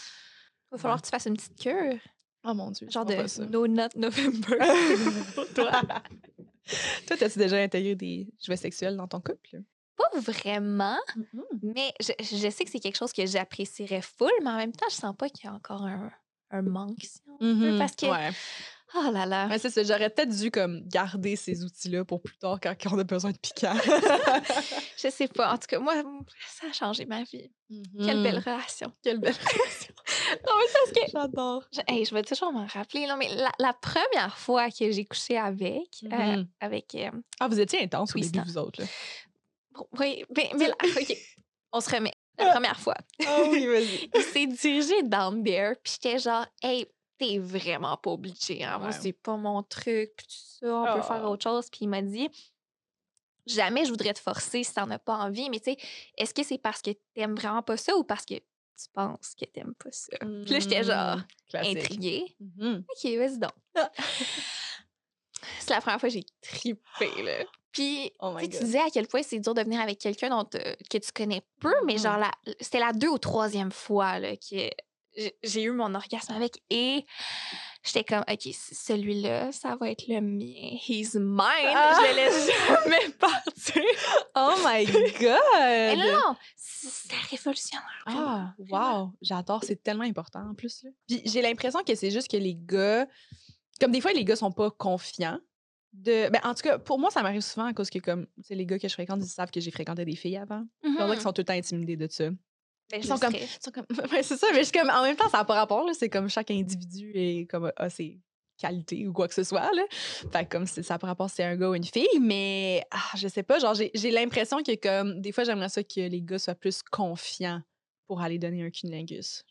va falloir que tu fasses une petite cure. Oh mon dieu, Genre de. No Nut November. [laughs] Toi, [laughs] [laughs] toi, t'as-tu déjà intégré des jouets sexuels dans ton couple? Pas vraiment, mais je, je sais que c'est quelque chose que j'apprécierais full, mais en même temps, je sens pas qu'il y a encore un, un manque. Si on veut, Mhm. Parce que, Ouais. oh là là. Ouais, c'est ça. J'aurais peut-être dû comme garder ces outils-là pour plus tard quand, quand on a besoin de piquant. [laughs] Je sais pas. En tout cas, moi, ça a changé ma vie. [laughs] Quelle belle relation. Quelle belle relation. Non, mais parce que J'adore. je, hey, je vais toujours m'en rappeler. Non, mais la, la première fois que j'ai couché avec, euh, Mhm. avec euh, Ah, vous étiez intense au début, c'est vous autres. Là. bon, oui, mais, mais là, OK, on se remet. La première fois, Ah oui, vas-y. [laughs] il s'est dirigé down there, puis j'étais genre, hey, t'es vraiment pas obligé. Hein? Moi, c'est pas mon truc, puis tout ça, on peut faire Ah. autre chose. Puis il m'a dit, jamais je voudrais te forcer si t'en as pas envie, mais tu sais, est-ce que c'est parce que t'aimes vraiment pas ça ou parce que tu penses que t'aimes pas ça? Puis là, j'étais genre Mm, Classique. intriguée. Mhm. OK, vas-y donc. c'est la première fois que j'ai trippé, là. Puis, Oh tu disais à quel point c'est dur de venir avec quelqu'un dont te- que tu connais peu, mais genre, la- c'était la deux ou troisième fois là, que j'ai eu mon orgasme avec et j'étais comme, OK, celui-là, ça va être le mien. He's mine. Ah! Je le laisse jamais [laughs] partir. Oh my God! non, non, c'était révolutionnaire. Ah, wow! J'adore, c'est tellement important en plus. Là. Puis j'ai l'impression que c'est juste que les gars, comme des fois, les gars sont pas confiants. De... Ben, en tout cas, pour moi, ça m'arrive souvent à cause que, comme, les gars que je fréquente, ils savent que j'ai fréquenté des filles avant. Mhm. qu'ils sont tout le temps intimidés de ça. Ben, Ils sont comme, sont [laughs] comme- ouais, c'est ça, mais je comme, en même temps, ça n'a pas rapport, là. C'est comme chaque individu est comme, a ses qualités ou quoi que ce soit, là. Fait comme c'est- ça n'a pas rapport si c'est un gars ou une fille, mais ah, je sais pas, genre, j'ai j'ai l'impression que comme, des fois, j'aimerais ça que les gars soient plus confiants pour aller donner un cunilingus.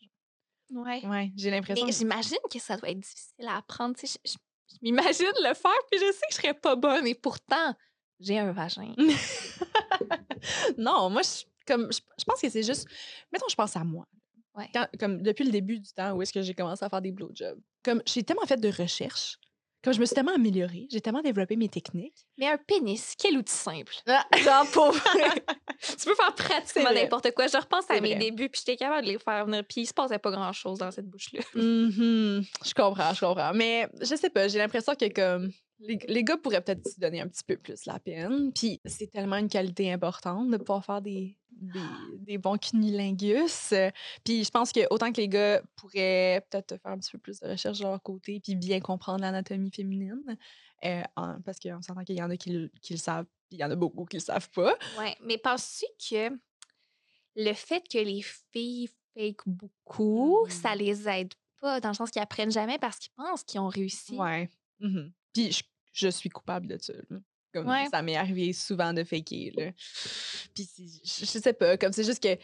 Ouais. Ouais, j'ai l'impression. Mais j'imagine que ça doit être difficile à apprendre. Je, je- je m'imagine le faire, puis je sais que je serais pas bonne, et pourtant, j'ai un vagin. [laughs] non, moi, je, comme, je, je pense que c'est juste. Mettons, je pense à moi. Ouais. Quand- comme depuis le début du temps où est-ce que j'ai commencé à faire des blowjobs, comme j'ai tellement fait de recherches, comme je me suis tellement améliorée, j'ai tellement développé mes techniques. Mais un pénis, quel outil simple. Ah, [laughs] Genre, pour [laughs] tu peux faire pratiquement n'importe quoi. Je repense à mes vrai. débuts, puis j'étais capable de les faire venir, puis il se passait pas grand-chose dans cette bouche-là. Mhm, Je comprends, je comprends. Mais je sais pas, j'ai l'impression que comme les, les gars pourraient peut-être se donner un petit peu plus la peine. Puis c'est tellement une qualité importante de pouvoir faire des, des, des bons cunilingus. Puis je pense que autant que les gars pourraient peut-être faire un petit peu plus de recherche de leur côté, puis bien comprendre l'anatomie féminine, euh, en- parce qu'on s'entend qu'il y en a qui, le- qui le savent, puis il y en a beaucoup qui le savent pas. Ouais, mais penses-tu que le fait que les filles fake beaucoup, Mhm. ça les aide pas, dans le sens qu'ils apprennent jamais parce qu'ils pensent qu'ils ont réussi? Ouais. Mhm. Puis je, je suis coupable de ça. là. Comme Ouais. ça m'est arrivé souvent de faker. Là. Puis je, je sais pas, comme c'est juste que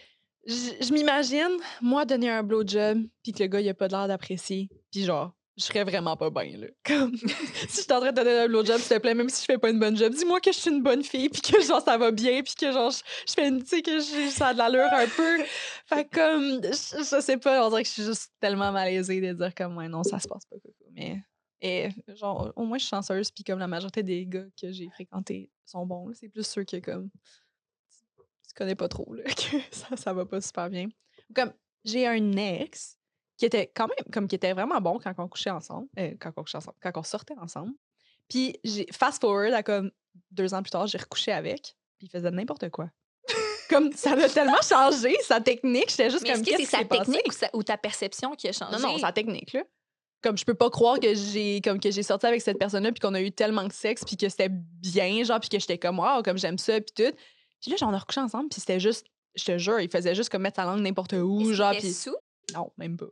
je, je m'imagine, moi, donner un blowjob, puis que le gars, il a pas l'air d'apprécier. Puis genre, je serais vraiment pas bien. Là. [laughs] Comme, si je suis en train de donner un blowjob, s'il te plaît, même si je fais pas une bonne job, dis-moi que je suis une bonne fille, puis que genre, ça va bien, puis que genre, je, je fais une, tu sais, que j'ai- ça a de l'allure un peu. Fait comme, je, je sais pas, on dirait que je suis juste tellement malaisée de dire comme, ouais, non, ça se passe pas. Mais, et, genre, au moins, je suis chanceuse, puis comme la majorité des gars que j'ai fréquentés sont bons, c'est plus ceux que, comme, tu, connais pas trop, là, [laughs] que ça, ça va pas super bien. Comme, j'ai un ex qui était quand même, comme, qui était vraiment bon quand on couchait ensemble, euh, quand on couchait ensemble, quand on sortait ensemble. Puis, j'ai, fast forward à comme deux ans plus tard, j'ai recouché avec, puis il faisait n'importe quoi. [laughs] comme, ça a tellement changé, sa technique, j'étais juste Mais est-ce comme, que qu'est-ce c'est sa technique ou, sa- ou ta perception qui a changé? Non, non, sa technique, là. Comme je peux pas croire que j'ai comme que j'ai sorti avec cette personne-là puis qu'on a eu tellement de sexe puis que c'était bien genre puis que j'étais comme wow comme j'aime ça puis tout. Puis là j'en ai recouché ensemble puis c'était juste je te jure, il faisait juste comme mettre sa langue n'importe où Est-ce genre puis sous? non, même pas.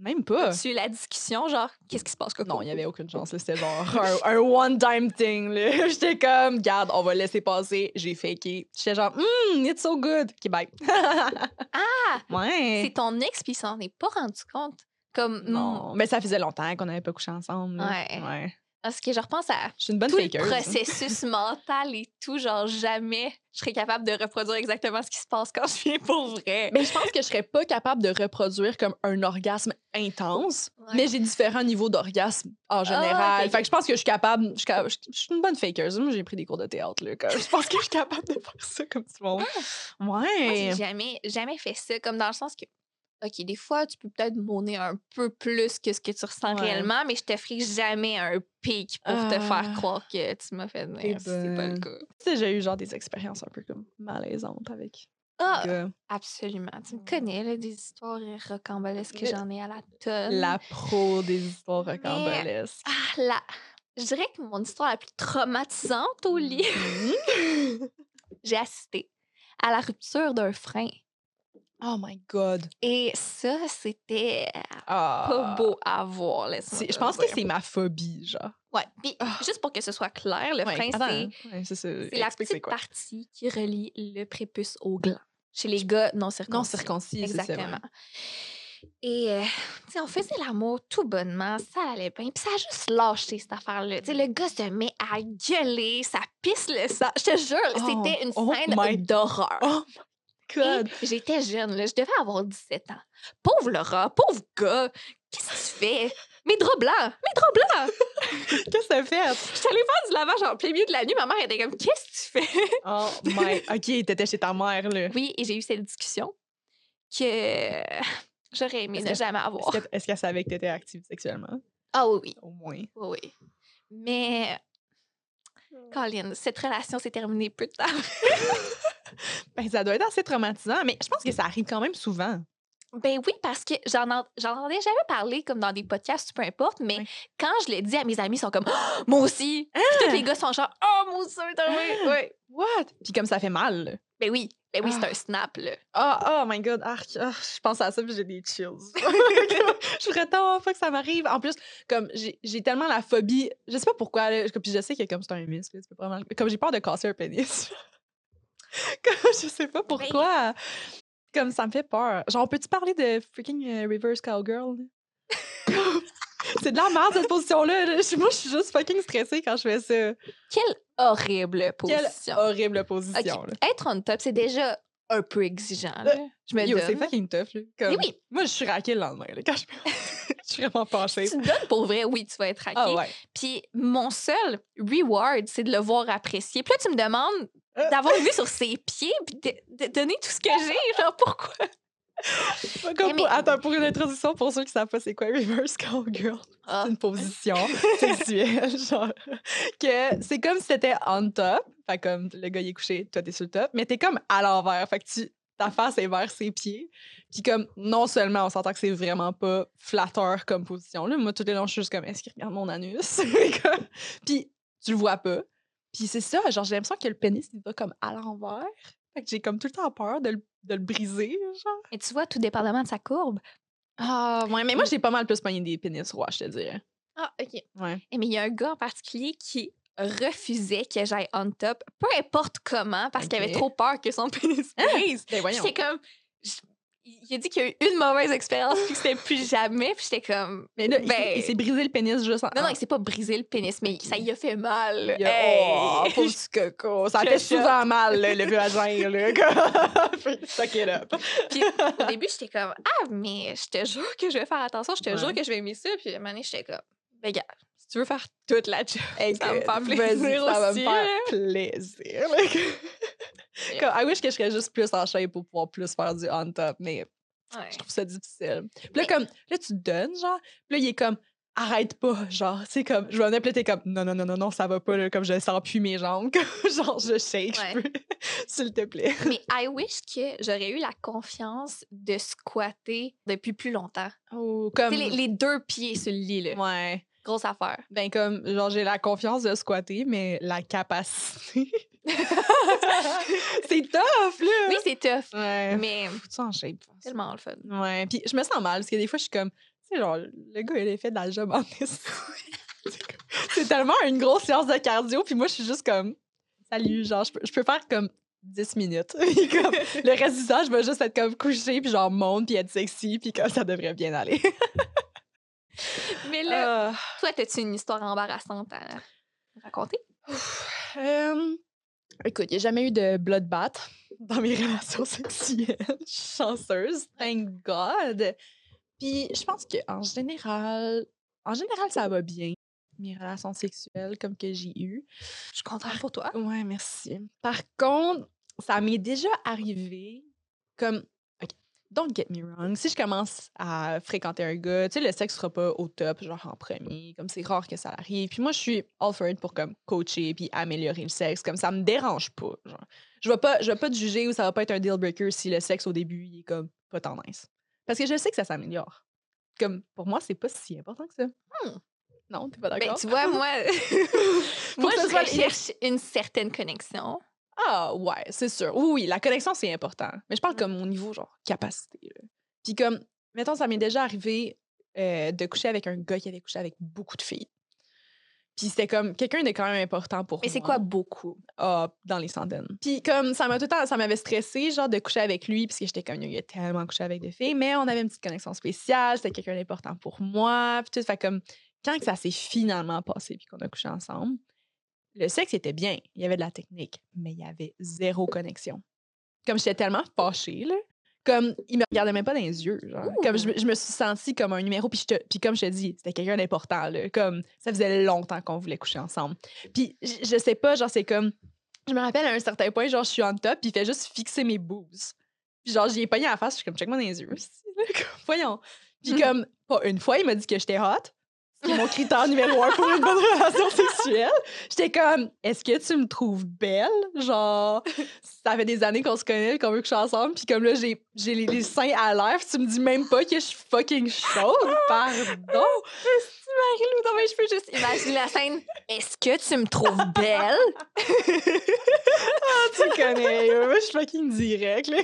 Même pas. Tu la discussion, genre, qu'est-ce qui se passe, Coco? Non, il y avait aucune chance. là. C'était genre un, un one-time thing. là. [laughs] J'étais comme, garde, on va laisser passer. J'ai faké. J'étais genre, hum, it's so good. OK, bye. [laughs] Ah! ouais. C'est ton ex, puis il s'en est pas rendu compte. Comme, hmm, Non, mais ça faisait longtemps qu'on n'avait pas couché ensemble. là. Ouais. ouais. Parce que je repense à Je suis une bonne tout le fakeuse. hein. processus [laughs] mental et tout, genre jamais je serais capable de reproduire exactement ce qui se passe quand je viens pour vrai. Mais je pense que je serais pas capable de reproduire comme un orgasme intense, Ouais. mais j'ai différents niveaux d'orgasme en général. Ah, ok, Fait que je pense que je suis capable. Je suis, ca- je je suis une bonne fakeuse. Moi, j'ai pris des cours de théâtre. Là, comme- je pense que je suis capable de faire ça comme tout le monde. Moi, Ouais. j'ai jamais, jamais fait ça, comme dans le sens que, OK, des fois, tu peux peut-être monter un peu plus que ce que tu ressens Ouais. réellement, mais je te ferai jamais un pic pour te Ah. faire croire que tu m'as fait venir, si c'est pas le cas. Tu sais, j'ai eu genre des expériences un peu comme malaisantes avec. Ah, gars. absolument. Tu me connais, là, des histoires rocambolesques que j'en ai à la tonne. La pro des histoires rocambolesques. Ah, la... Je dirais que mon histoire la plus traumatisante au lit, Mhm. [laughs] j'ai assisté à la rupture d'un frein. Oh my god. Et ça, c'était Ah. pas beau à voir. Je pense que c'est ma phobie, genre. Ouais. Puis, Ah. juste pour que ce soit clair, le Ouais, frein, attends, c'est ouais, la petite partie qui relie le prépuce au gland. Chez les gars non circoncis. Non circoncis. Exactement. Et, euh, tu sais, on faisait l'amour tout bonnement, ça allait bien. Puis ça a juste lâché, cette affaire-là. Tu sais, le gars se met à gueuler, ça pisse le sang. Je te jure, Oh, c'était une oh scène d'horreur. Oh god. J'étais jeune, là, je devais avoir 17 ans. Pauvre Laura, pauvre gars, qu'est-ce que tu fais? Mes draps blancs, mes draps blancs! [laughs] Qu'est-ce que ça fait? Je suis allée faire du lavage en plein milieu de la nuit. Ma mère était comme, qu'est-ce que tu fais? Oh my. OK, t'étais chez ta mère, là. Oui, et j'ai eu cette discussion que j'aurais aimé ne jamais avoir. est-ce qu'elle savait que t'étais active sexuellement? Ah oui, oui, Au moins. oui, oui. Mais, Colin, cette relation s'est terminée peu de temps. [laughs] Ben, ça doit être assez traumatisant, mais je pense que ça arrive quand même souvent. Ben oui, parce que j'en en- j'en entendais jamais parler comme dans des podcasts, peu importe, mais quand je le dis à mes amis, ils sont comme Ah, moi aussi. Puis tous les gars sont genre Oh, moi aussi, arrivé. Ah! Ouais. What? Puis comme ça fait mal. là. Ben oui. Ben oui, c'est Ah. un snap, là. Oh, oh my god, arc. Ah, je pense à ça puis j'ai des chills. [laughs] [laughs] je voudrais tellement pas que ça m'arrive. En plus, comme j'ai tellement la phobie, je sais pas pourquoi, là, puis je sais que comme c'est un muscle, là, tu peux vraiment- comme j'ai peur de casser un pénis. [laughs] comme je sais pas pourquoi. Comme ça me fait peur. Genre, peux-tu parler de freaking euh, reverse cowgirl? [laughs] c'est de la merde cette position-là. là. Moi, je suis juste fucking stressée quand je fais ça. Quelle horrible Quelle position. horrible Ok, position. Être on top, c'est déjà un peu exigeant, là. Je me Yo, donne. c'est fucking tough. Là. Comme- oui, Moi, je suis raquée le lendemain. Là, quand je... [laughs] [laughs] je suis vraiment penchée. tu te donnes pour vrai, oui, tu vas être. Ah ouais. Puis mon seul reward, c'est de le voir apprécier. Puis là, tu me demandes Euh. d'avoir vu sur ses pieds puis de, de donner tout ce que [laughs] j'ai. Genre, pourquoi? Mais- pour- Attends, pour une introduction, pour ceux qui savent pas c'est quoi reverse cowgirl, Ah. c'est une position [laughs] sexuelle, genre, que c'est comme si t'étais on top, fait comme le gars il est couché, toi t'es sur le top, mais t'es comme à l'envers, fait que tu, ta face est vers ses pieds, puis comme, non seulement on s'entend que c'est vraiment pas flatteur comme position, là, moi tout les longs je suis juste comme, est-ce qu'il regarde mon anus? [laughs] Puis tu le vois pas, puis c'est ça, genre j'ai l'impression que le pénis il va comme à l'envers, fait que j'ai comme tout le temps peur de le, de le briser, genre. Et tu vois, tout dépendamment de sa courbe. Ah, ouais, mais moi, j'ai pas mal plus pogné des pénis rois, je te dirais. Ah, OK. Ouais. Eh, Mais il y a un gars en particulier qui refusait que j'aille on top, peu importe comment, parce qu'il avait trop peur que son [laughs] pénis brise. Ben voyons. J'étais comme. Il a dit qu'il y a eu une mauvaise expérience puis que c'était plus jamais. Puis j'étais comme. Mais là, il s'est- Ben- il s'est brisé le pénis juste en. Non, non, il s'est pas brisé le pénis, mais ça y a fait mal. Il a- Hey! Oh, [laughs] petit coco. Ça fait souvent mal, là, le vagin, là. [laughs] Suck it up. Puis au début, j'étais comme Ah, mais je te jure que je vais faire attention, je te Ouais. jure que je vais aimer ça. Puis à un moment donné, j'étais comme Ben, gars, si tu veux faire toute la job, ça va me faire plaisir Ça va me faire là. [laughs] plaisir. Comme, I wish que je serais juste plus en shape pour pouvoir plus faire du on top, mais ouais. je trouve ça difficile. Puis là, Mais- comme, là, tu donnes, genre, puis là, il est comme, arrête pas, genre, tu sais, comme, je vais en appeler, t'es comme, non, non, non, non, non, ça va pas, là, comme je sens plus mes jambes, [laughs] genre, je shake, je Ouais. peux, [laughs] s'il te plaît. Mais I wish que j'aurais eu la confiance de squatter depuis plus longtemps. Oh, comme, les, les deux pieds sur le lit, là. ouais, Grosse affaire. ben, comme, genre, j'ai la confiance de squatter, mais la capacité, [laughs] c'est tough, là! Oui, c'est tough, Ouais, mais faut-tu en shape? tellement le fun. Ouais, puis je me sens mal, parce que des fois, je suis comme, tu sais, genre, le gars, il a fait de la job en. [laughs] C'est tellement une grosse séance de cardio, puis moi, je suis juste comme, salut, genre, je peux, je peux faire comme 10 minutes. [laughs] Puis comme, le reste du temps, je vais juste être comme couché, puis genre, monte, puis être sexy, puis comme ça devrait bien aller. Mais là, Ah. toi, as-tu une histoire embarrassante à raconter? Euh, écoute, il n'y a jamais eu de bloodbath dans mes [laughs] relations sexuelles. Je suis chanceuse, thank God. Puis je pense qu'en général, en général, ça va bien, mes relations sexuelles comme que j'ai eues. Je suis contente pour toi. Ouais, merci. Par contre, ça m'est déjà arrivé comme. Don't get me wrong. Si je commence à fréquenter un gars, tu sais, le sexe sera pas au top, genre en premier. Comme c'est rare que ça arrive. Puis moi, je suis all for it pour comme coacher puis améliorer le sexe. Comme ça me dérange pas. Genre. Je vais pas, je vais pas te juger ou ça va pas être un deal breaker si le sexe au début, il est comme pas tant nice. Parce que je sais que ça s'améliore. Comme pour moi, c'est pas si important que ça. Hmm. Non, t'es pas Ben, d'accord? tu vois, moi, [laughs] [laughs] moi, je recherche une certaine connexion. Ah ouais, c'est sûr. Oui, oui, la connexion, c'est important. Mais je parle Mm. comme au niveau, genre, capacité. là. Puis comme, mettons, ça m'est déjà arrivé euh, de coucher avec un gars qui avait couché avec beaucoup de filles. Puis c'était comme quelqu'un de quand même important pour Mais c'est moi. quoi beaucoup? Ah, dans les centaines. Puis comme ça m'a tout le temps, ça m'avait stressé genre de coucher avec lui parce que j'étais comme il a tellement couché avec des filles, mais on avait une petite connexion spéciale, c'était quelqu'un d'important pour moi, puis tout fait comme quand que ça s'est finalement passé puis qu'on a couché ensemble, le sexe était bien, il y avait de la technique, mais il y avait zéro connexion. Comme j'étais tellement fâchée là, comme il me regardait même pas dans les yeux, genre. Comme je, me- je me suis sentie comme un numéro puis je te- puis comme je te dis, c'était quelqu'un d'important là, comme ça faisait longtemps qu'on voulait coucher ensemble. Puis je, je sais pas, genre c'est comme je me rappelle à un certain point, genre je suis en top puis il fait juste fixer mes boobs. Puis genre j'y ai pogné à la face, je suis comme check-moi dans les yeux. [laughs] Voyons. Puis Mhm. comme pas une fois, il m'a dit que j'étais hot. C'est mon critère numéro un pour une bonne relation sexuelle. J'étais comme, est-ce que tu me trouves belle? Genre, ça fait des années qu'on se connaît, qu'on veut coucher ensemble, puis comme là, j'ai, j'ai les, les seins à l'air, tu me dis même pas que je suis fucking chaude. [laughs] Pardon. Marie-Lou, non, mais je peux juste imaginer la scène. Est-ce que tu me trouves belle? [laughs] tu connais. euh. je suis fucking direct, là.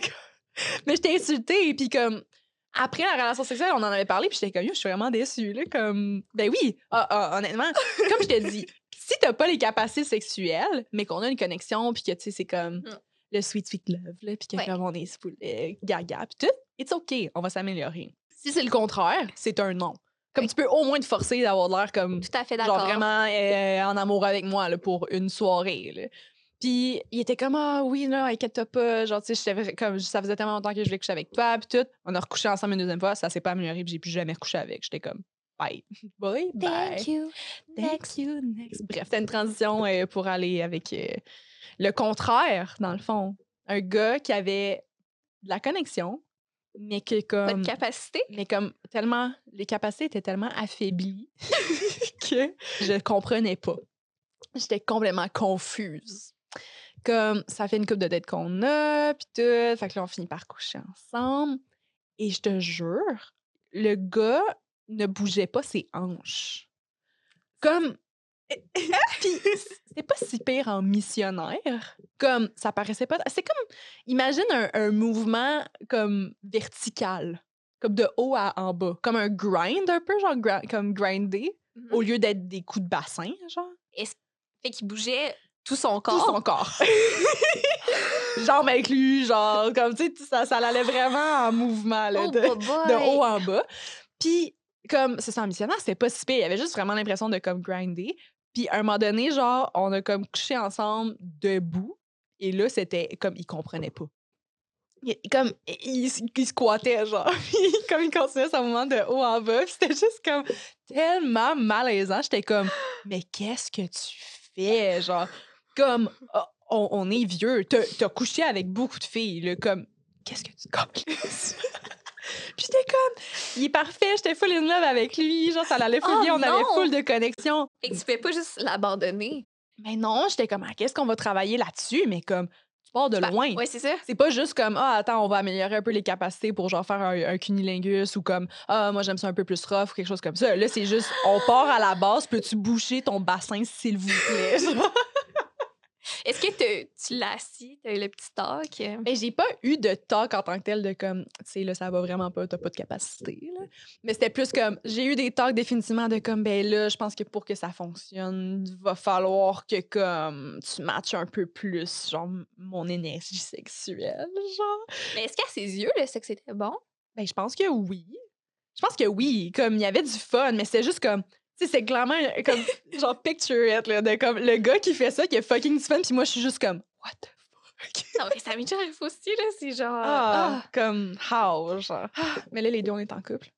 Mais j'étais insultée, puis comme, après la relation sexuelle, on en avait parlé, puis j'étais comme, yo, je suis vraiment déçue, là, comme, ben oui, ah, ah, honnêtement, [laughs] comme je te dis, si t'as pas les capacités sexuelles, mais qu'on a une connexion, puis que, tu sais, c'est comme Mm. le sweet, sweet love, là, puis que Ouais. comme on est gaga, puis tout, it's OK, on va s'améliorer. Si c'est le contraire, c'est un non. Comme tu peux au moins te forcer d'avoir l'air comme Tout à fait d'accord. genre vraiment euh, en amour avec moi là, pour une soirée. là. Puis il était comme ah oui là inquiète-toi pas genre tu sais comme ça faisait tellement longtemps que je voulais coucher avec toi puis tout on a recouché ensemble une deuxième fois ça s'est pas amélioré puis j'ai plus jamais recouché avec j'étais comme bye bye [laughs] bye Thank you. Thank you next bref c'était une transition euh, pour aller avec euh, le contraire dans le fond un gars qui avait de la connexion mais que Pas comme de capacité. mais comme tellement les capacités étaient tellement affaiblies [laughs] que je comprenais pas. J'étais complètement confuse. Comme ça fait une coupe de tête qu'on a puis tout, fait que là on finit par coucher ensemble et je te jure, le gars ne bougeait pas ses hanches. Comme [laughs] puis c'était pas si pire en missionnaire. Comme ça paraissait pas c'est comme imagine un, un mouvement comme vertical comme de haut à en bas, comme un grind un peu, genre comme grinder, Mhm. au lieu d'être des coups de bassin, genre. Fait qu'il bougeait tout son Tout corps. son corps. [laughs] Jambes inclus, genre, comme, tu sais, ça, ça allait vraiment en mouvement, là, Oh, de, haut en bas. Puis, comme, c'est ça, en missionnaire, c'était pas si pire. Il y avait juste vraiment l'impression de, comme, grinder. Puis, à un moment donné, genre, on a, comme, couché ensemble debout. Et là, c'était comme, il comprenait pas. Il- comme, il, il squattait, genre. [laughs] Comme, il continuait son mouvement de haut en bas. C'était juste, comme, tellement malaisant. J'étais comme, mais qu'est-ce que tu fais? Genre, comme, oh, on, on est vieux. T'as couché avec beaucoup de filles, là, comme, qu'est-ce que tu calisses? [laughs] Puis j'étais comme, il est parfait, j'étais full in love avec lui, genre ça allait full Oh bien, on avait non! full de connexion. Que tu pouvais pas juste l'abandonner. Mais non, j'étais comme, ah, qu'est-ce qu'on va travailler là-dessus? Mais comme, tu pars de loin. Ouais, c'est ça. C'est pas juste comme, ah, attends, on va améliorer un peu les capacités pour genre faire un, un cunilingus ou comme, ah, moi j'aime ça un peu plus rough ou quelque chose comme ça. Là, c'est juste, on part à la base, peux-tu boucher ton bassin, s'il vous plaît? [laughs] Est-ce que te- tu l'as assis, t'as eu le petit talk? Mais j'ai pas eu de talk en tant que tel de comme, tu sais, là, ça va vraiment pas, t'as pas de capacité, là. Mais c'était plus comme, j'ai eu des talks définitivement de comme, ben là, je pense que pour que ça fonctionne, va falloir que comme, tu matches un peu plus, genre, mon énergie sexuelle, genre. Mais est-ce qu'à ses yeux, le sexe était bon? Ben, je pense que oui. Je pense que oui, comme, il y avait du fun, mais c'était juste comme, tu c'est clairement comme, [laughs] genre, picture it, là, de comme, le gars qui fait ça, qui a fucking fun, puis moi, je suis juste comme, what the fuck? Non, mais ça m'est déjà arrivé aussi, là. C'est genre. Ah, ah, comme how, genre. Mais là, les deux, on est en couple.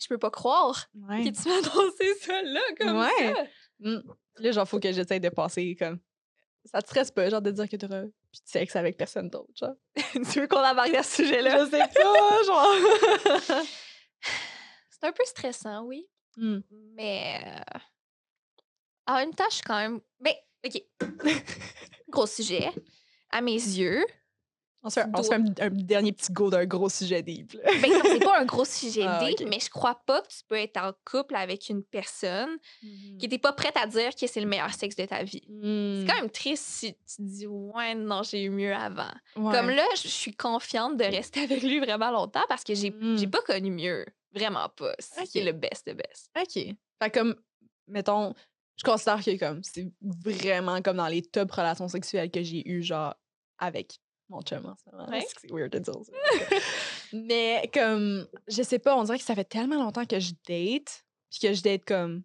je peux pas croire Ouais. que tu m'as annoncé ça là, comme Ouais. ça. Mm. Là, genre, faut que j'essaye de passer comme. Ça te stresse pas, genre, de dire que t'auras plus de sexe avec personne d'autre, genre. [laughs] tu veux qu'on embarque à ce sujet-là? Je sais pas, genre. [laughs] C'est un peu stressant, oui. Mm. Mais. euh, En même temps, je suis quand même. Mais, OK. [laughs] Gros sujet. À mes yeux. On se fait, on se fait un, un dernier petit go d'un gros sujet deep. Ben, c'est pas un gros [laughs] sujet Ah, deep, mais je crois pas que tu peux être en couple avec une personne qui n'était pas prête à dire que c'est le meilleur sexe de ta vie. Mm. C'est quand même triste si tu te dis ouais non j'ai eu mieux avant. Ouais. Comme là je suis confiante de rester avec lui vraiment longtemps parce que j'ai Mm. j'ai pas connu mieux, vraiment pas. C'est le best de best. OK. Fait comme, mettons, je considère que comme c'est vraiment comme dans les top relations sexuelles que j'ai eues, genre, avec mon chum en ce moment. Ouais. C'est- C'est weird de dire ça? Mais comme, je sais pas, on dirait que ça fait tellement longtemps que je date, puis que je date comme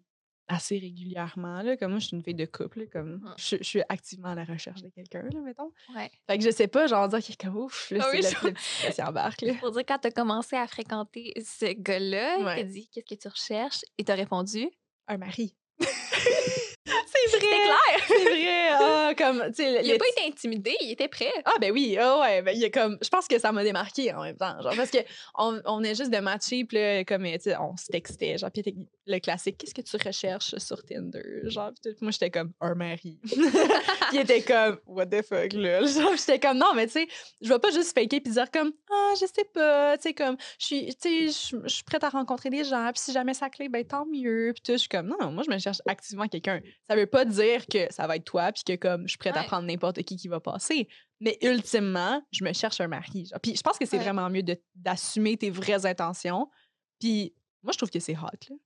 assez régulièrement, là. Comme moi, je suis une fille de couple, là, comme, Mhm. je, je suis activement à la recherche de quelqu'un, là, mettons. Ouais. Fait que je sais pas, genre, dire comme ouf, là, Ah c'est oui, le, je- le petit qui embarque, là. [laughs] Pour dire quand t'as commencé à fréquenter ce gars-là, il Ouais. t'a dit qu'est-ce que tu recherches? Et t'as répondu? Un mari. C'est vrai! c'est clair. [laughs] C'est vrai! Ah, comme, Il a le pas été intimidé, il était prêt. Ah ben oui, ah ouais, ben il a comme je pense que ça m'a démarqué en même temps, genre parce que on, est juste de matcher puis là comme on se textait genre puis le classique qu'est-ce que tu recherches sur Tinder genre moi j'étais comme un mari. [laughs] puis il était comme what the fuck là, genre j'étais comme non mais tu sais je vais pas juste faker puis dire comme ah je sais pas, tu sais comme je suis tu sais je je suis prête à rencontrer des gens puis si jamais ça clé ben tant mieux puis tout je suis comme non, non moi je me cherche activement quelqu'un. Ça veut pas dire que ça va être toi, puis que comme je suis prête à prendre n'importe qui qui va passer. Mais ultimement, je me cherche un mari. genre. Puis je pense que c'est Ouais. vraiment mieux d'assumer tes vraies intentions. Puis moi, je trouve que c'est hot, là.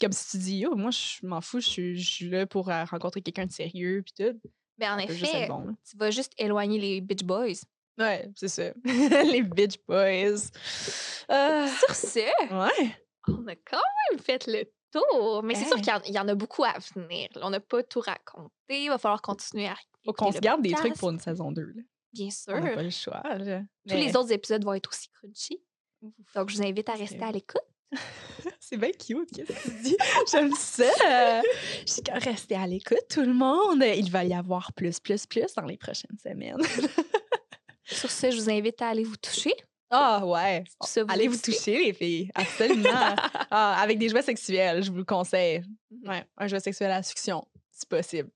Comme si tu dis, yo, moi, je m'en fous, je suis- je suis là pour euh, rencontrer quelqu'un de sérieux, puis tout. Mais en effet, bon, tu vas juste éloigner les bitch boys. Ouais, c'est ça. [laughs] Les bitch boys. Euh, Sur ce, ouais. on a quand même fait le tour. Mais c'est sûr qu'il y en- il y, en a beaucoup à venir. là. On n'a pas tout raconté. Il va falloir continuer à. Faut qu'on se garde des trucs pour une saison 2. Là. Bien On n'a sûr. pas le choix. là. Tous les autres épisodes vont être aussi crunchy. Donc, je vous invite à rester à l'écoute. [laughs] C'est bien cute, qu'est-ce que tu dis? J'aime ça. Je suis comme, restez à l'écoute, tout le monde. Il va y avoir plus, plus, plus dans les prochaines semaines. Sur ce, je vous invite à aller vous toucher. Ah ouais. Ça vous Allez vous toucher, les filles. [laughs] Absolument. Ah, avec des jouets sexuels, je vous le conseille. Ouais, un jouet sexuel à succion, c'est possible.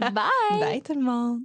Bye! [laughs] Bye tout le monde.